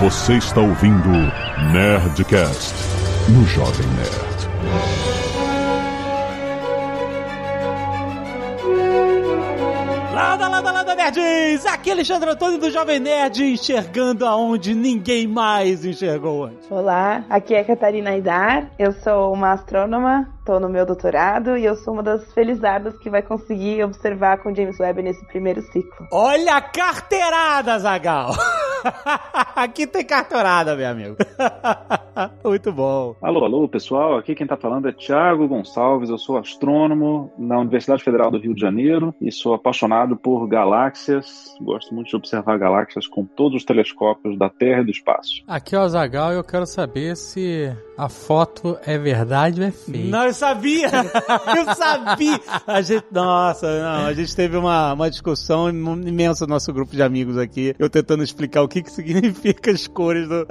Você está ouvindo Nerdcast no Jovem Nerd. Lada, lada, lada, nerds! Aqui é Alexandre Antônio do Jovem Nerd, enxergando aonde ninguém mais enxergou antes. Olá, aqui é Catarina Aidar, eu sou uma astrônoma, tô no meu doutorado e eu sou uma das felizadas que vai conseguir observar com James Webb nesse primeiro ciclo. Olha a carteirada, Zagal! Aqui tem carteirada, meu amigo. Muito bom. Alô, alô, pessoal. Aqui quem tá falando é Tiago Gonçalves. Eu sou astrônomo na Universidade Federal do Rio de Janeiro e sou apaixonado por galáxias. Gosto muito de observar galáxias com todos os telescópios da Terra e do espaço. Aqui é o Zagal e eu quero saber se a foto é verdade ou é fake. Não, eu sabia! Eu sabia! A gente, nossa, não, a gente teve uma, uma discussão imensa no nosso grupo de amigos aqui. Eu tentando explicar o que, que significa as cores do.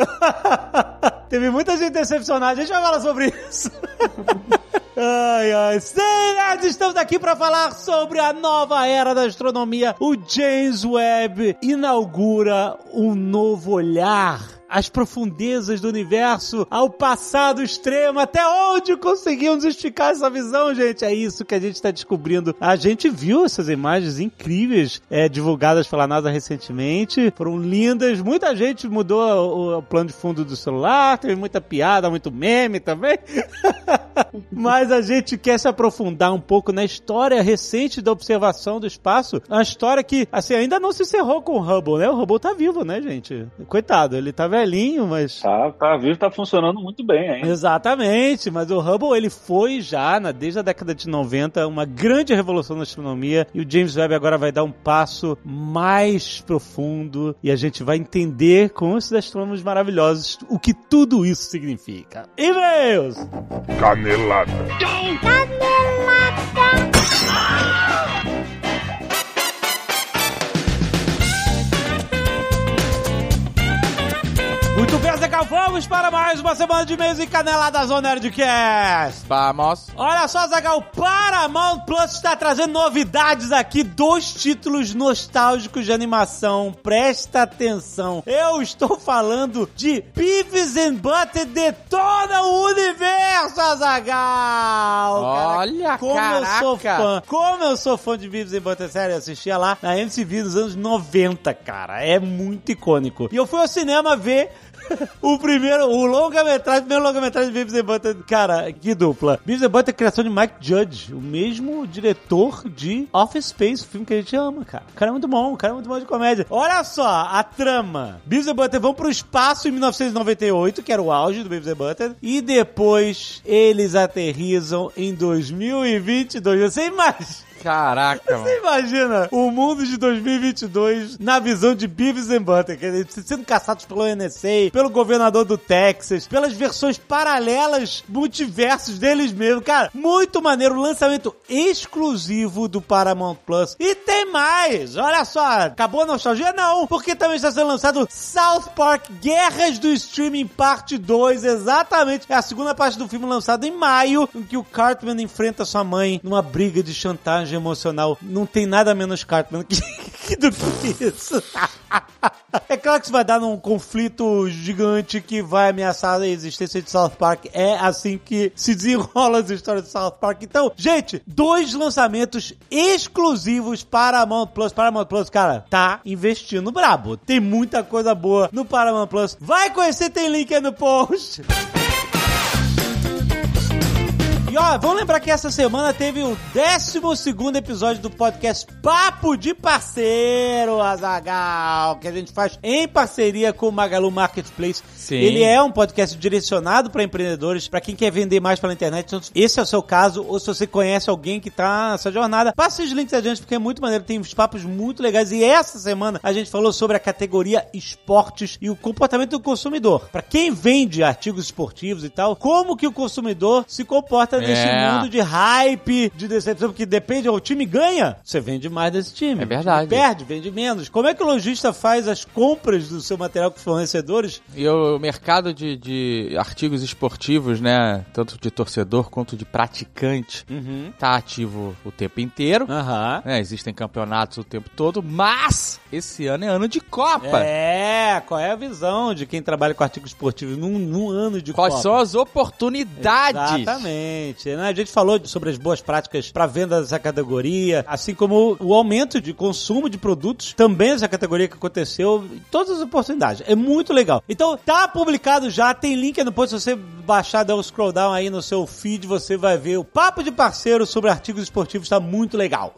Teve muita gente decepcionada, a gente vai falar sobre isso. Ai, ai. Nerds, estamos aqui para falar sobre a nova era da astronomia. O James Webb inaugura um novo olhar às profundezas do universo, ao passado extremo, até onde conseguimos esticar essa visão, gente? É isso que a gente está descobrindo. A gente viu essas imagens incríveis é, divulgadas pela NASA recentemente, foram lindas. Muita gente mudou o, o plano de fundo do celular, teve muita piada, muito meme também. Mas a gente quer se aprofundar um pouco na história recente da observação do espaço. Uma história que, assim, ainda não se encerrou com o Hubble, né? O Hubble tá vivo, né, gente? Coitado, ele tá velhinho, mas. Tá, tá vivo, tá funcionando muito bem ainda. Exatamente, mas o Hubble, ele foi já, na, desde a década de 90, uma grande revolução na astronomia. E o James Webb agora vai dar um passo mais profundo e a gente vai entender com esses astrônomos maravilhosos o que tudo isso significa. E-mails! Canelada. Muito bem, Zeca, vamos para mais uma semana de mês e canelada Zona Nerdcast. Vamos. Olha só, Zagal, Paramount Plus está trazendo novidades aqui, dois títulos nostálgicos de animação. Presta atenção. Eu estou falando de Beavis and Butter detona o universo, Zagal. Olha, como caraca. eu sou fã. Como eu sou fã de Beavis and Butter, sério, eu assistia lá na MTV nos anos 90, cara. É muito icônico. E eu fui ao cinema ver o primeiro, o longa-metragem, o primeiro longa-metragem de Beavis and Butter. Cara, que dupla. Beavis and Butter é criação de Mike Judge, o mesmo diretor de Office Space, o filme que a gente ama, cara. O cara é muito bom, o cara é muito bom de comédia. Olha só, a trama. Beavis and Butter vão pro espaço em 1998, que era o auge do Beavis and Butter, e depois eles aterrizam em 2022. Você imagina? Caraca, mano. Você imagina o mundo de 2022 na visão de Beavis and Butter, quer dizer, sendo caçados pelo NSA, pelo governador do Texas, pelas versões paralelas, multiversos deles mesmos. Cara, muito maneiro. Lançamento exclusivo do Paramount Plus. E tem mais! Olha só, acabou a nostalgia? Não, porque também está sendo lançado South Park Guerras do Streaming Parte 2. Exatamente. É a segunda parte do filme lançado em maio, em que o Cartman enfrenta sua mãe numa briga de chantagem emocional. Não tem nada menos Cartman que, que do que isso. É claro que isso vai dar num conflito gigante que vai ameaçar a existência de South Park. É assim que se desenrola as histórias de South Park. Então, gente, dois lançamentos exclusivos para Paramount Plus. Paramount Plus, cara, tá investindo brabo. Tem muita coisa boa no Paramount Plus. Vai conhecer, tem link aí no post. Ó, vamos lembrar que essa semana teve o 12 episódio do podcast Papo de Parceiro, Azagal, que a gente faz em parceria com o Magalu Marketplace. Sim. Ele é um podcast direcionado para empreendedores, para quem quer vender mais pela internet. Então, esse é o seu caso, ou se você conhece alguém que tá nessa jornada, passe os links adiante, porque é muito maneiro. Tem uns papos muito legais. E essa semana a gente falou sobre a categoria esportes e o comportamento do consumidor. Para quem vende artigos esportivos e tal, como que o consumidor se comporta É, nesse É. mundo de hype, de decepção, porque depende, o time ganha, você vende mais desse time. É verdade. Perde, vende menos. Como é que o lojista faz as compras do seu material com os fornecedores? E o mercado de, de artigos esportivos, né? Tanto de torcedor quanto de praticante, Uhum. tá ativo o tempo inteiro. Aham. né, existem campeonatos o tempo todo, mas esse ano é ano de Copa. É, qual é a visão de quem trabalha com artigos esportivos num, num ano de Quais Copa? são as oportunidades? Exatamente. Né? A gente falou sobre as boas práticas para venda dessa categoria, assim como o aumento de consumo de produtos também dessa categoria que aconteceu, todas as oportunidades. É muito legal. Então, tá publicado já, tem link no post, se você baixar, dar um scroll down aí no seu feed, você vai ver o papo de parceiro sobre artigos esportivos, tá muito legal.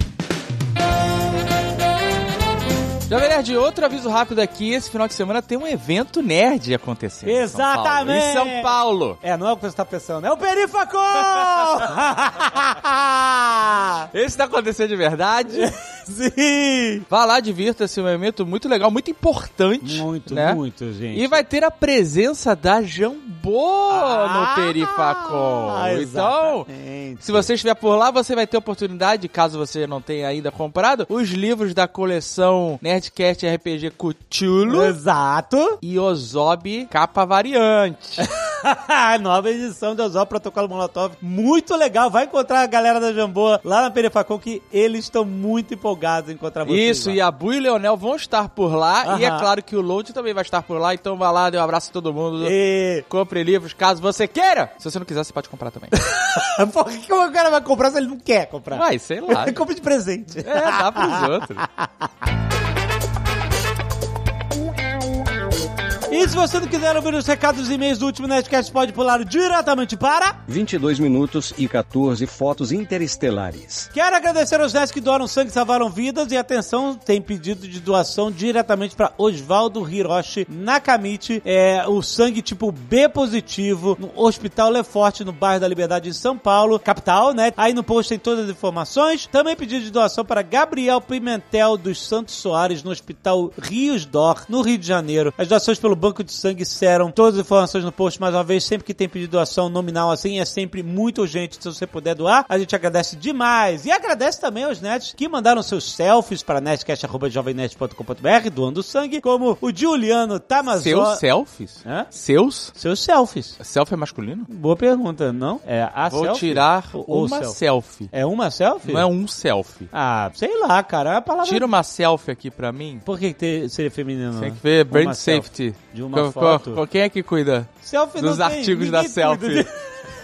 Jovem Nerd, outro aviso rápido aqui, esse final de semana tem um evento nerd acontecendo. em São Paulo. Exatamente. Em São Paulo. É, não é o que você tá pensando, é o Perifaco! Esse tá acontecendo de verdade. Sim! Vá lá, divirta-se, é um evento muito legal, muito importante. Muito, né? muito, gente. E vai ter a presença da Jambô Ah, no Perifacon. Então, exatamente. se você estiver por lá, você vai ter oportunidade, caso você não tenha ainda comprado, os livros da coleção Nerdcast RPG Cthulhu Exato. e Ozob capa variante. Nova edição de Osó Protocolo Molotov. Muito legal. Vai encontrar a galera da Jambô lá na Perifacon que eles estão muito empolgados em encontrar vocês. Isso, lá. e a Bu e o Leonel vão estar por lá. E é claro que o Load também vai estar por lá. Então vá lá, dê um abraço a todo mundo. E... Compre livros caso você queira. Se você não quiser, você pode comprar também. Por que o cara vai comprar se ele não quer comprar? Vai, sei lá. Ele compra de presente. É, dá pros outros. E se você não quiser ouvir os recados e e-mails do último Nerdcast, pode pular diretamente para... 22 minutos e 14 fotos interestelares. Quero agradecer aos nerds que doaram sangue e salvaram vidas. E atenção, tem pedido de doação diretamente para Osvaldo Hiroshi Nakamichi. É o sangue tipo B positivo no Hospital Leforte, no bairro da Liberdade, em São Paulo, capital, né? Aí no post tem todas as informações. Também pedido de doação para Gabriel Pimentel dos Santos Soares, no Hospital Rios Dor, no Rio de Janeiro. As doações pelo Banco de Sangue serão todas as informações no post. Mais uma vez, sempre que tem pedido doação nominal assim, é sempre muito urgente. Se você puder doar, a gente agradece demais. E agradece também aos nerds que mandaram seus selfies para nerdcast.jovemnerd.com.br doando sangue, como o Juliano Tamazó. Seus selfies? Hã? Seus? Seus selfies. Selfie é masculino? Boa pergunta, não? É a Vou selfie? tirar Ou- uma selfie? selfie. É uma selfie? Não é um selfie. Ah, sei lá, cara. É a palavra... Tira uma selfie aqui pra mim. Por que, que ter- seria feminino? Tem que ver brand selfie. De uma Co- foto. co- Quem é que cuida? Selfie Dos tem, artigos da selfie.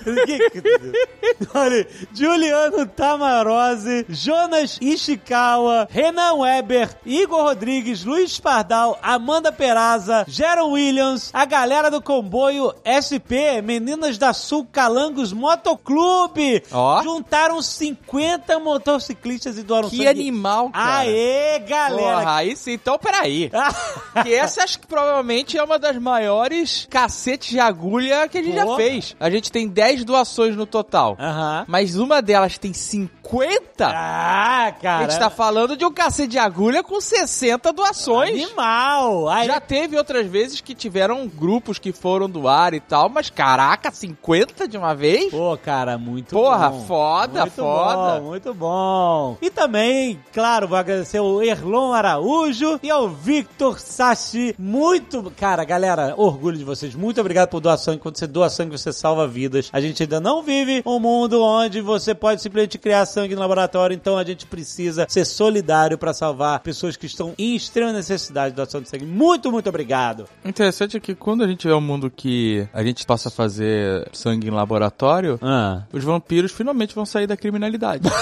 Olha, Juliano Tamarose, Jonas Ishikawa, Renan Weber, Igor Rodrigues, Luiz Pardal, Amanda Peraza, Jaron Williams, a galera do comboio SP, Meninas da Sul Calangos Motoclube. Ó. Juntaram 50 motociclistas e doaram Que sangue. animal, cara. Aê, galera! Porra, aí sim. Então, peraí. que essa acho que provavelmente é uma das maiores cacetes de agulha que a gente já Porra. fez. A gente tem 10 doações no total. Aham. Mas uma delas tem 50? Ah, cara. a gente tá falando de um cacete de agulha com 60 doações. Animal! Aí, Já teve outras vezes que tiveram grupos que foram doar e tal, mas caraca, 50 de uma vez? Pô, cara, muito Porra, bom. foda, muito foda. Bom, muito bom. E também, claro, vou agradecer ao Erlon Araújo e ao Victor Sachi. Muito, cara, galera, orgulho de vocês. Muito obrigado por doar sangue. Quando você doa sangue, você salva vidas. A gente ainda não vive um mundo onde você pode simplesmente criar sangue no laboratório, então a gente precisa ser solidário pra salvar pessoas que estão em extrema necessidade de doação de sangue. Muito, muito obrigado. Interessante é que quando a gente tiver um mundo que a gente possa fazer sangue em laboratório, Ah. os vampiros finalmente vão sair da criminalidade.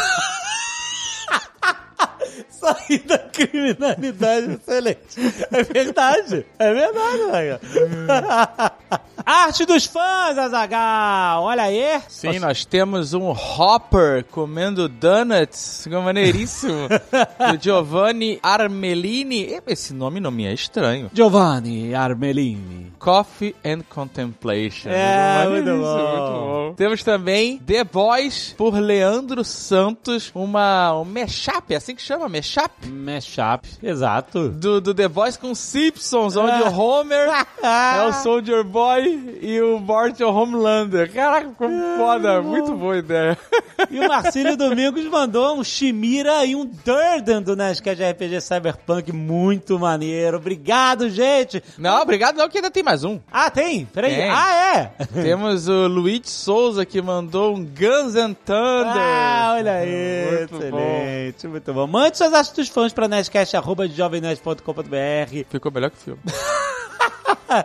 Sair da criminalidade excelente. É verdade. É verdade, Azaghal. Arte dos fãs, Azagal. Olha aí. Sim, nós temos um Hopper comendo donuts, ficou maneiríssimo. do Giovanni Armelini. Esse nome não me é estranho. Giovanni Armelini. Coffee and Contemplation. É, Maneiríssimo, muito bom. Temos também The Boys por Leandro Santos, uma um mashup, é assim que chama, mashup mashup Mashup, exato. do, do The Voice com Simpsons, onde o Homer é o Soldier Boy e o Bart é o Homelander. Caraca, ficou foda. Muito boa ideia. E o Marcílio Domingos mandou um Shimira e um Durden do Nerdcast RPG Cyberpunk muito maneiro. Obrigado, gente. Não, obrigado não, que ainda tem mais um. Ah, tem? Peraí. Tem. Ah, é? Temos o Luigi Souza que mandou um Guns and Thunder. Ah, olha aí. Muito excelente, muito bom. Mande suas achas dos fãs pra nerdcast.jovemnerd.com.br Ficou melhor que o filme.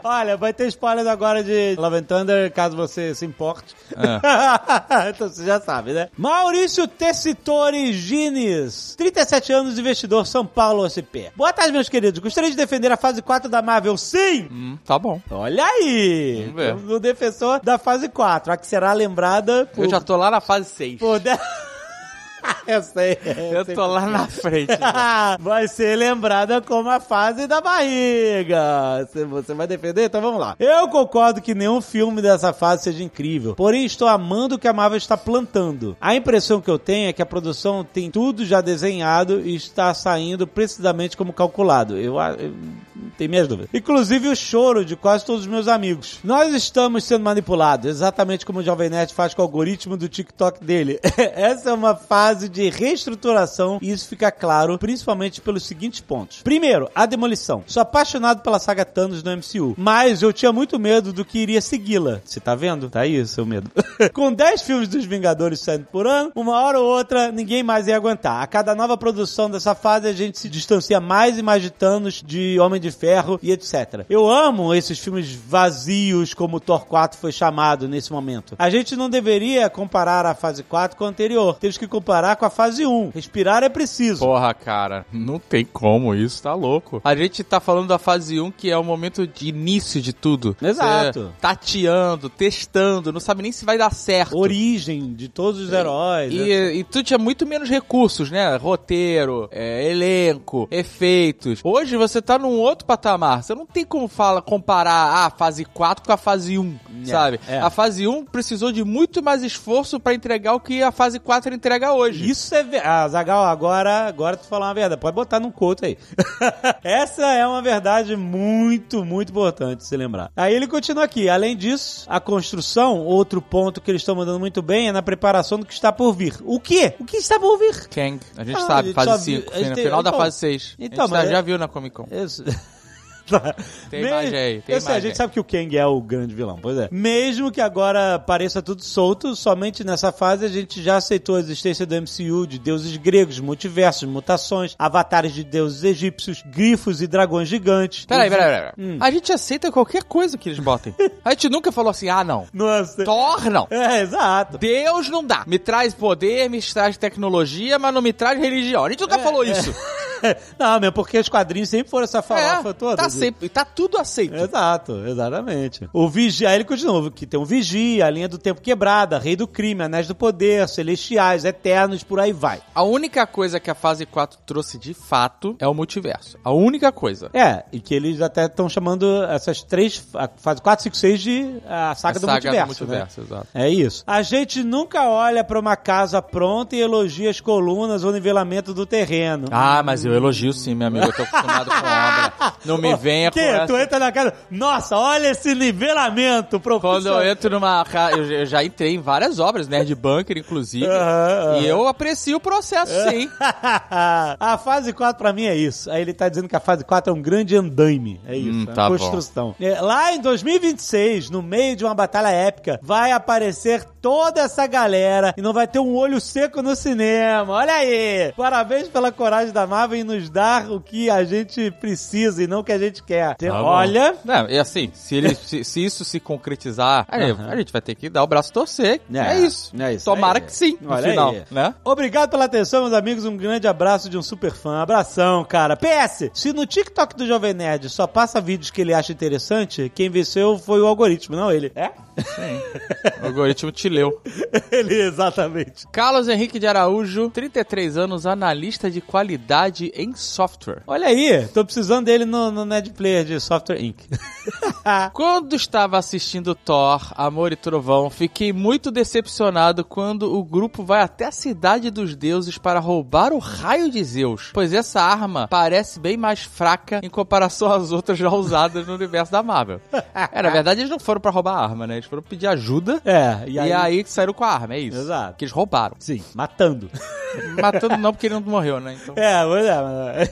Olha, vai ter spoilers agora de Love and Thunder, caso você se importe. então você já sabe, né? Maurício Tessitori Gines, 37 anos, investidor, São Paulo, OCP. Boa tarde, meus queridos. Gostaria de defender a fase 4 da Marvel, sim! Hum, tá bom. Olha aí! Vamos ver. O defensor da fase 4, a que será lembrada por... Eu já tô lá na fase 6. por Eu sei. Eu tô lá na frente. vai ser lembrada como a fase da barriga. Você- vai defender? Então vamos lá. Eu concordo que nenhum filme dessa fase seja incrível. Porém, estou amando o que a Marvel está plantando. A impressão que eu tenho é que a produção tem tudo já desenhado e está saindo precisamente como calculado. Eu, eu tenho minhas dúvidas. Inclusive o choro de quase todos os meus amigos. Nós estamos sendo manipulados, exatamente como o Jovem Nerd faz com o algoritmo do TikTok dele. Essa é uma fase de reestruturação e isso fica claro, principalmente pelos seguintes pontos. Primeiro, a demolição. Sou apaixonado pela saga Thanos no MCU, mas eu tinha muito medo do que iria segui-la. Você tá vendo? Tá aí o seu medo. com 10 filmes dos Vingadores saindo por ano, uma hora ou outra ninguém mais ia aguentar. A cada nova produção dessa fase a gente se distancia mais e mais de Thanos, de Homem de Ferro e etc. Eu amo esses filmes vazios como Thor 4 foi chamado nesse momento. A gente não deveria comparar a fase 4 com a anterior. Temos que comparar com a fase 1. Respirar é preciso. Porra, cara, não tem como isso, tá louco. A gente tá falando da fase 1, que é o momento de início de tudo. Exato. Tateando, testando, não sabe nem se vai dar certo. Origem de todos os heróis. né? E, e tu tinha muito menos recursos, né? Roteiro, é, elenco, efeitos. Hoje você tá num outro patamar. Você não tem como fala, comparar a fase 4 com a fase 1, sabe? é. A fase 1 precisou de muito mais esforço pra entregar o que a fase 4 entrega hoje. Isso é verdade. Ah, Zagal, agora, agora tu falou uma verdade. Pode botar num quote aí. Essa é uma verdade muito, muito importante se lembrar. Aí ele continua aqui. Além disso, a construção, outro ponto que eles estão mandando muito bem é na preparação do que está por vir. O quê? O que está por vir? Kang, a gente Ah, a sabe, gente só fase viu- 5, a gente tem- final da então- fase 6. então, a gente mas já é- viu na Comic Con. Isso. Tá. Tem Me- imagem aí, tem Eu sei, a gente sabe que o Kang é o grande vilão, pois é. Mesmo que agora pareça tudo solto, somente nessa fase a gente já aceitou a existência do MCU de deuses gregos, multiversos, mutações, avatares de deuses egípcios, grifos e dragões gigantes. Peraí, peraí, peraí. Hum. A gente aceita qualquer coisa que eles botem. A gente nunca falou assim, ah, não. Nossa. Thor, não. É, exato. Deus não dá. Me traz poder, me traz tecnologia, mas não me traz religião. A gente nunca falou isso. Não, mesmo porque os quadrinhos sempre foram essa farofa É, toda. tá, sempre, tá tudo aceito. Exato, exatamente. O Vigia, aí ele continua, que tem um Vigia, a linha do tempo quebrada, Rei do Crime, Anéis do Poder, Celestiais, Eternos, por aí vai. A única coisa que a fase 4 trouxe de fato é o multiverso. A única coisa. É, e que eles até estão chamando essas três, a fase 4, 5, 6 de a saga, A do, saga multiverso, do multiverso, né? exato. É isso. A gente nunca olha pra uma casa pronta e elogia as colunas ou nivelamento do terreno. Ah, mas eu elogio sim, meu amigo. Eu tô acostumado com obra. Não me venha com que? essa... Tu entra na casa, nossa, olha esse nivelamento profissional. Quando eu entro numa casa, eu, eu já entrei em várias obras, Nerd Bunker, inclusive, e eu aprecio o processo, sim. a fase 4 pra mim é isso. Aí ele tá dizendo que a fase 4 é um grande andaime. É isso, Hum, é tá bom. construção. É, lá em 2026, no meio de uma batalha épica, vai aparecer toda essa galera e não vai ter um olho seco no cinema. Olha aí! Parabéns pela coragem da Marvel em nos dar o que a gente precisa e não o que a gente quer. Tá. Olha... Não, e assim, se, ele, se, se isso se concretizar, aí Aham. a gente vai ter que dar o braço torcer. É, É, isso. é isso Tomara aí. que sim, no Olha final, aí. né? Obrigado pela atenção, meus amigos. Um grande abraço de um super fã. Abração, cara. PS, se no TikTok do Jovem Nerd só passa vídeos que ele acha interessante, quem venceu foi o algoritmo, não ele. É? O algoritmo te leu. ele, exatamente. Carlos Henrique de Araújo, 33 anos, analista de qualidade em software. Olha aí, tô precisando dele no, no Nerd Player de Software Inc. Quando estava assistindo Thor, Amor e Trovão, fiquei muito decepcionado quando o grupo vai até a cidade dos deuses para roubar o raio de Zeus, pois essa arma parece bem mais fraca em comparação às outras já usadas no universo da Marvel. É, na verdade eles não foram para roubar a arma, né? Eles foram pedir ajuda É, e aí, que saíram com a arma, é isso. Exato. Que eles roubaram. Sim, matando. Matando não, porque ele não morreu, né? Então... É, mas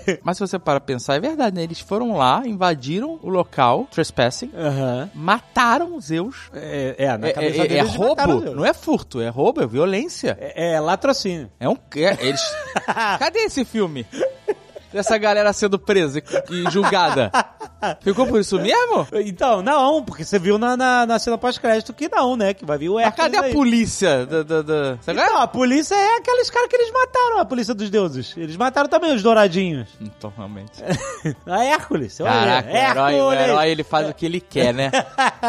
é, mas... Se você para pensar, é verdade, né? Eles foram lá, invadiram o local, trespassing, mataram Zeus. É, é, na É, cabeça é- é mataram roubo, não é furto, é roubo, é violência. É, é latrocínio. É um. É, eles. Cadê esse filme? Dessa galera sendo presa e julgada. Ficou por isso mesmo? Então, não, porque você viu na, na, na cena pós-crédito que não, né? Que vai vir o Mas Hércules cadê a aí. polícia? Da, da, da... Sabe? Então, a polícia é aqueles caras que eles mataram, a polícia dos deuses. Eles mataram também os douradinhos. Então, realmente. A Hércules. olha, Caraca, o herói, o Hércules. herói ele faz o que ele quer, né?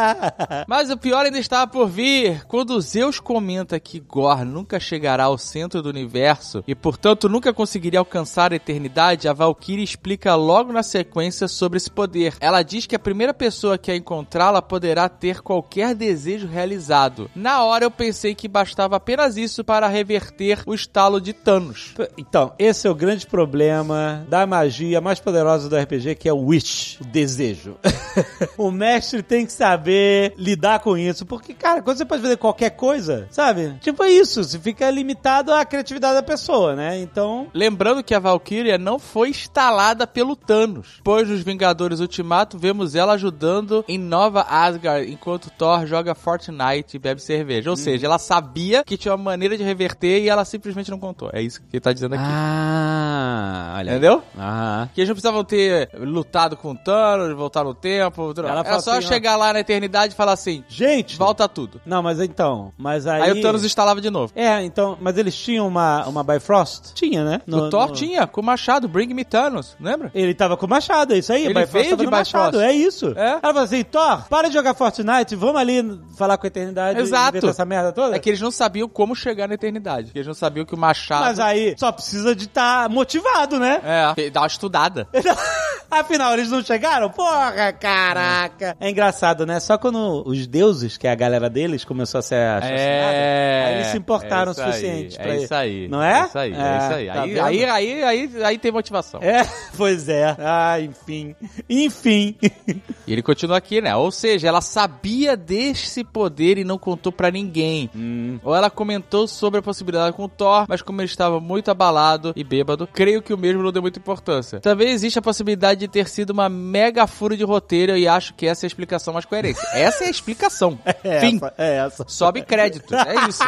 Mas o pior ainda estava por vir. Quando Zeus comenta que Gor nunca chegará ao centro do universo e, portanto, nunca conseguiria alcançar a eternidade, a Valkyrie explica logo na sequência sobre esse poder. Ela diz que a primeira pessoa que a encontrá-la poderá ter qualquer desejo realizado. Na hora eu pensei que bastava apenas isso para reverter o estalo de Thanos. Então, esse é o grande problema da magia mais poderosa do RPG, que é o wish, o desejo. o mestre tem que saber lidar com isso, porque, cara, quando você pode fazer qualquer coisa, sabe? Tipo é isso, você fica limitado à criatividade da pessoa, né? Então, Lembrando que a Valkyria não foi instalada pelo Thanos, pois nos Vingadores Ultimato vemos ela ajudando em Nova Asgard, enquanto Thor joga Fortnite e bebe cerveja. Ou seja, ela sabia que tinha uma maneira de reverter e ela simplesmente não contou. É isso que ele tá dizendo aqui. Ah, olha. Entendeu? Aham. Que eles não precisavam ter lutado com o Thanos, voltar no tempo. Ela Era só assim, ó. chegar lá na eternidade e falar assim: Gente! volta tudo. Não, mas então, mas aí... Aí o Thanos instalava de novo. É, então, mas eles tinham uma, uma Bifrost? Tinha, né? No- o Thor no- tinha, com o machado, Bring Thanos, lembra? Ele tava com o machado, é isso aí. Ele Bifrost veio de machado, Bifrost. é isso. É. Ela falou assim, Thor, para de jogar Fortnite, vamos ali falar com a eternidade Exato. e essa merda toda. É que eles não sabiam como chegar na eternidade. Eles não sabiam que o machado. Mas aí só precisa de estar motivado, né? É, dá uma estudada. Afinal, eles não chegaram? Porra, caraca. É engraçado, né? Só quando os deuses, que é a galera deles, começou a ser assassinada, aí eles se importaram é o suficiente aí, pra É isso aí. Não é? É isso aí, é, É, isso aí. tá aí, aí, aí, aí, aí tem motivação. É, pois é. Ah, enfim. Enfim. E ele continua aqui, né? Ou seja, ela sabia desse poder e não contou pra ninguém. Hum. Ou ela comentou sobre a possibilidade com o Thor, mas como ele estava muito abalado e bêbado, creio que o mesmo não deu muita importância. Também existe a possibilidade de ter sido uma mega furo de roteiro e acho que essa é a explicação mais coerente. Essa é a explicação. É Fim. essa, é essa. Sobe crédito. É isso.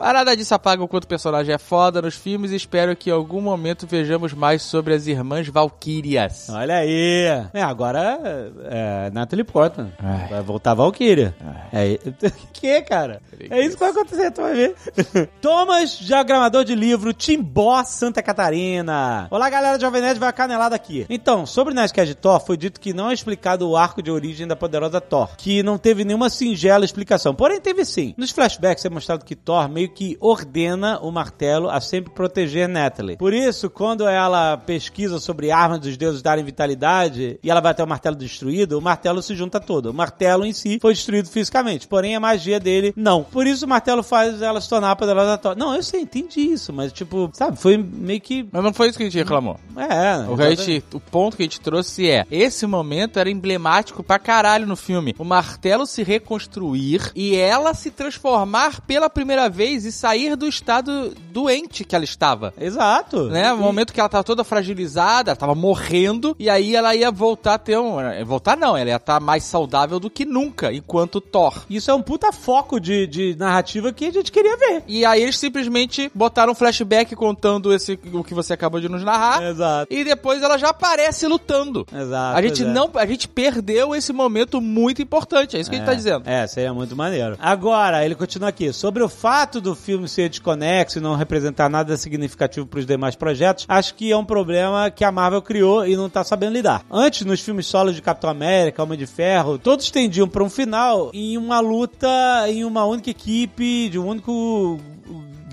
A nada disso apaga o quanto o personagem é foda nos filmes e espero que em algum momento vejamos mais sobre as irmãs Valkyrias. Olha aí. É, agora é, Natalie Portman. Ai. Vai voltar a Valkyria. É, que, cara? É isso que vai acontecer, tu vai ver. Thomas, diagramador de livro, Timbó, Santa Catarina. Olá, galera, Jovem Nerd vai a canelada aqui. Então, sobre Nerdcast de Thor, foi dito que não é explicado o arco de origem da poderosa Thor, que não teve nenhuma singela explicação. Porém, teve sim. Nos flashbacks é mostrado que Thor meio que ordena o martelo a sempre proteger Natalie. Por isso, quando ela pesquisa sobre armas dos deuses darem vitalidade e ela vai até o martelo destruído, o martelo se junta todo. O martelo em si foi destruído fisicamente, porém a magia dele não. Por isso o martelo faz ela se tornar a poderosa. Não, eu sei, entendi isso, mas tipo, sabe, foi meio que. Mas não foi isso que a gente reclamou. É, O, que a gente- o ponto que a gente trouxe é: esse momento era emblemático pra caralho no filme. O martelo se reconstruir e ela se transformar pela primeira vez e sair do estado doente que ela estava. Exato. Né? O E- momento que ela tava toda fragilizada, ela tava morrendo, e aí ela ia voltar a ter um. Voltar não, ela ia estar mais saudável do que nunca, enquanto Thor. Isso é um puta foco de, de narrativa que a gente queria ver. E aí eles simplesmente botaram um flashback contando esse, o que você acabou de nos narrar. Exato. E depois ela já aparece lutando. Exato. A gente é. não, a gente perdeu esse momento muito importante. É isso que a gente tá dizendo. É, seria muito maneiro. Agora, ele continua aqui. Sobre o fato do filme ser desconexo e não representar nada significativo para os demais projetos, acho que é um problema que a Marvel criou e não tá sabendo lidar. Antes, nos filmes solos de Capitão América, Homem de Ferro, todos tendiam para um final em uma luta em uma única equipe, de um único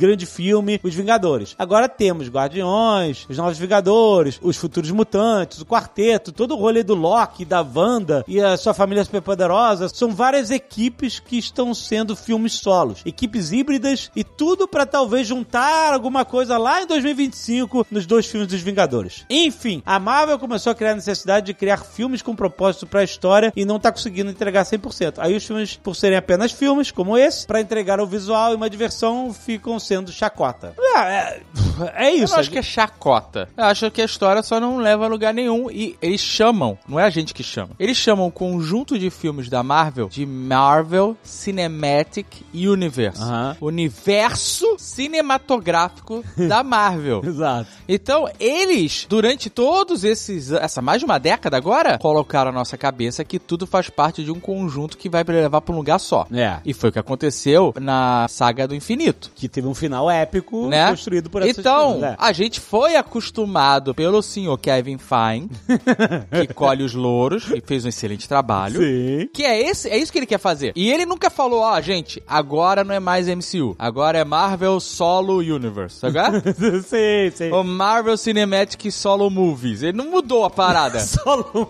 grande filme, Os Vingadores. Agora temos Guardiões, Os Novos Vingadores, Os Futuros Mutantes, o Quarteto, todo o rolê do Loki, da Wanda e a sua família superpoderosa. São várias equipes que estão sendo filmes solos. Equipes híbridas e tudo pra talvez juntar alguma coisa lá em 2025 nos dois filmes dos Vingadores. Enfim, a Marvel começou a criar a necessidade de criar filmes com propósito pra história e não tá conseguindo entregar 100%. Aí os filmes, por serem apenas filmes, como esse, pra entregar o visual e uma diversão, ficam sendo chacota. É, é, é Eu isso. não acho que é chacota. Eu acho que a história só não leva a lugar nenhum. E eles chamam, não é a gente que chama, eles chamam o conjunto de filmes da Marvel de Marvel Cinematic Universe. Universo cinematográfico da Marvel. Exato. Então, eles, durante todos esses. essa mais de uma década agora, colocaram na nossa cabeça que tudo faz parte de um conjunto que vai levar pra um lugar só. É. E foi o que aconteceu na saga do infinito. Que teve um final épico Né? construído por essas Então, é. a gente foi acostumado pelo senhor Kevin Feige, que colhe os louros e fez um excelente trabalho. Sim. Que é esse, é isso que ele quer fazer. E ele nunca falou, ó, gente, agora não é mais MCU, agora é Marvel Solo Universe, é? sim, sim. o Marvel Cinematic Solo Movies. Ele não mudou a parada. Solo.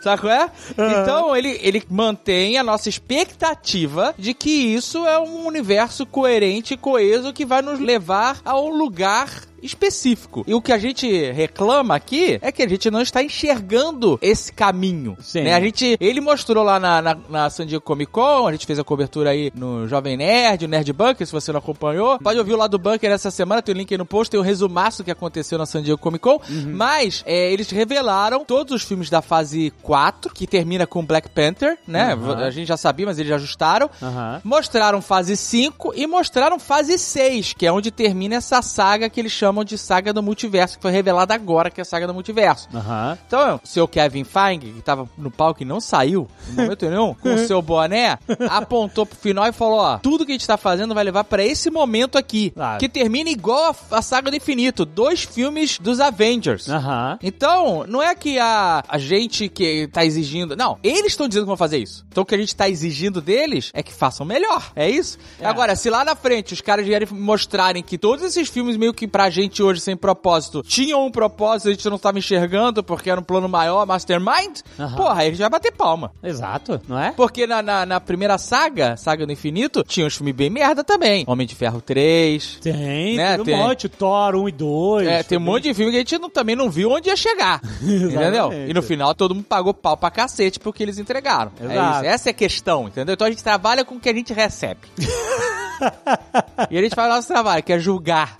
Sabe qual é? Então ele, ele mantém a nossa expectativa de que isso é um universo coerente e coeso que vai nos levar a um lugar específico. E o que a gente reclama aqui é que a gente não está enxergando esse caminho. Sim. né? A gente, ele mostrou lá na, na, na San Diego Comic Con, a gente fez a cobertura aí no Jovem Nerd, o Nerd Bunker, se você não acompanhou. Pode ouvir o lado do Bunker essa semana, tem o link aí no post, tem o resumaço que aconteceu na San Diego Comic Con. Mas é, eles revelaram todos os filmes da fase 4, que termina com Black Panther, né? Aham. A gente já sabia, mas eles ajustaram. Aham. Mostraram fase 5 e mostraram fase 6, que é onde termina essa saga que eles chamam de saga do multiverso, que foi revelada agora que é a saga do multiverso. Aham. Então, o seu Kevin Feige, que tava no palco e não saiu, no momento nenhum, com o seu boné, apontou pro final e falou, ó, tudo que a gente tá fazendo vai levar pra esse momento aqui, Claro. que termina igual a, a saga do infinito, dois filmes dos Avengers. Aham. Então, não é que a, a gente que tá exigindo. Não, eles estão dizendo que vão fazer isso. Então, o que a gente tá exigindo deles é que façam melhor. É isso? É. Agora, se lá na frente os caras vierem mostrarem que todos esses filmes, meio que pra gente hoje sem propósito, tinham um propósito, a gente não tava enxergando porque era um plano maior, mastermind, Aham. porra, aí a gente vai bater palma. Exato, não é? Porque na, na, na primeira saga, Saga do Infinito, tinha uns filmes bem merda também. Homem de Ferro 3. Tem, Né, tem um monte. Thor 1 e 2. É, tem um monte de filme que a gente não- também não viu onde ia chegar. entendeu? E no final todo mundo pagou pau pra cacete porque eles entregaram. É Exato. isso. Essa é a questão, entendeu? Então a gente trabalha com o que a gente recebe. e a gente faz o nosso trabalho, que é julgar,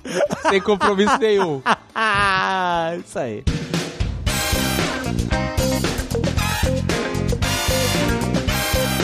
sem compromisso nenhum. Ah, isso aí.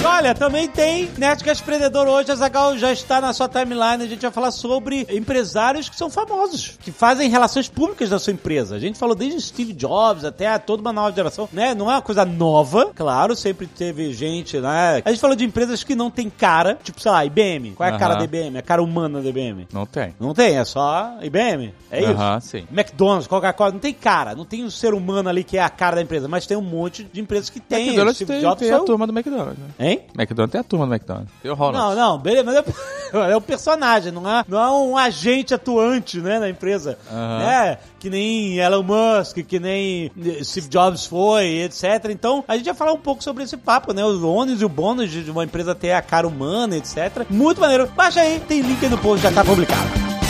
Olha, também tem Nerdcast Predador hoje. A Zagal já está na sua timeline. A gente vai falar sobre empresários que são famosos, que fazem relações públicas da sua empresa. A gente falou desde Steve Jobs até toda uma nova geração, né? Não é uma coisa nova, claro, sempre teve gente, né? A gente falou de empresas que não tem cara, tipo, sei lá, IBM. Qual é a cara da IBM? A cara humana da IBM? Não tem. Não tem, é só IBM. É isso. Aham, sim. McDonald's, Coca-Cola, não tem cara, não tem um ser humano ali que é a cara da empresa, mas tem um monte de empresas que tem. McDonald's Steve tem, Jobs tem foi a turma do McDonald's. Né? Hein? McDonald's tem a turma do McDonald's. Tem o Ronald. Não, não, beleza, mas é, é o personagem, não é, não é um agente atuante, né, na empresa. Aham. Né? Que nem Elon Musk, que nem Steve Jobs foi, etc. Então, a gente vai falar um pouco sobre esse papo, né? Os ônus e o bônus de uma empresa ter a cara humana, etc. Muito maneiro. Baixa aí, tem link aí no post, já tá publicado.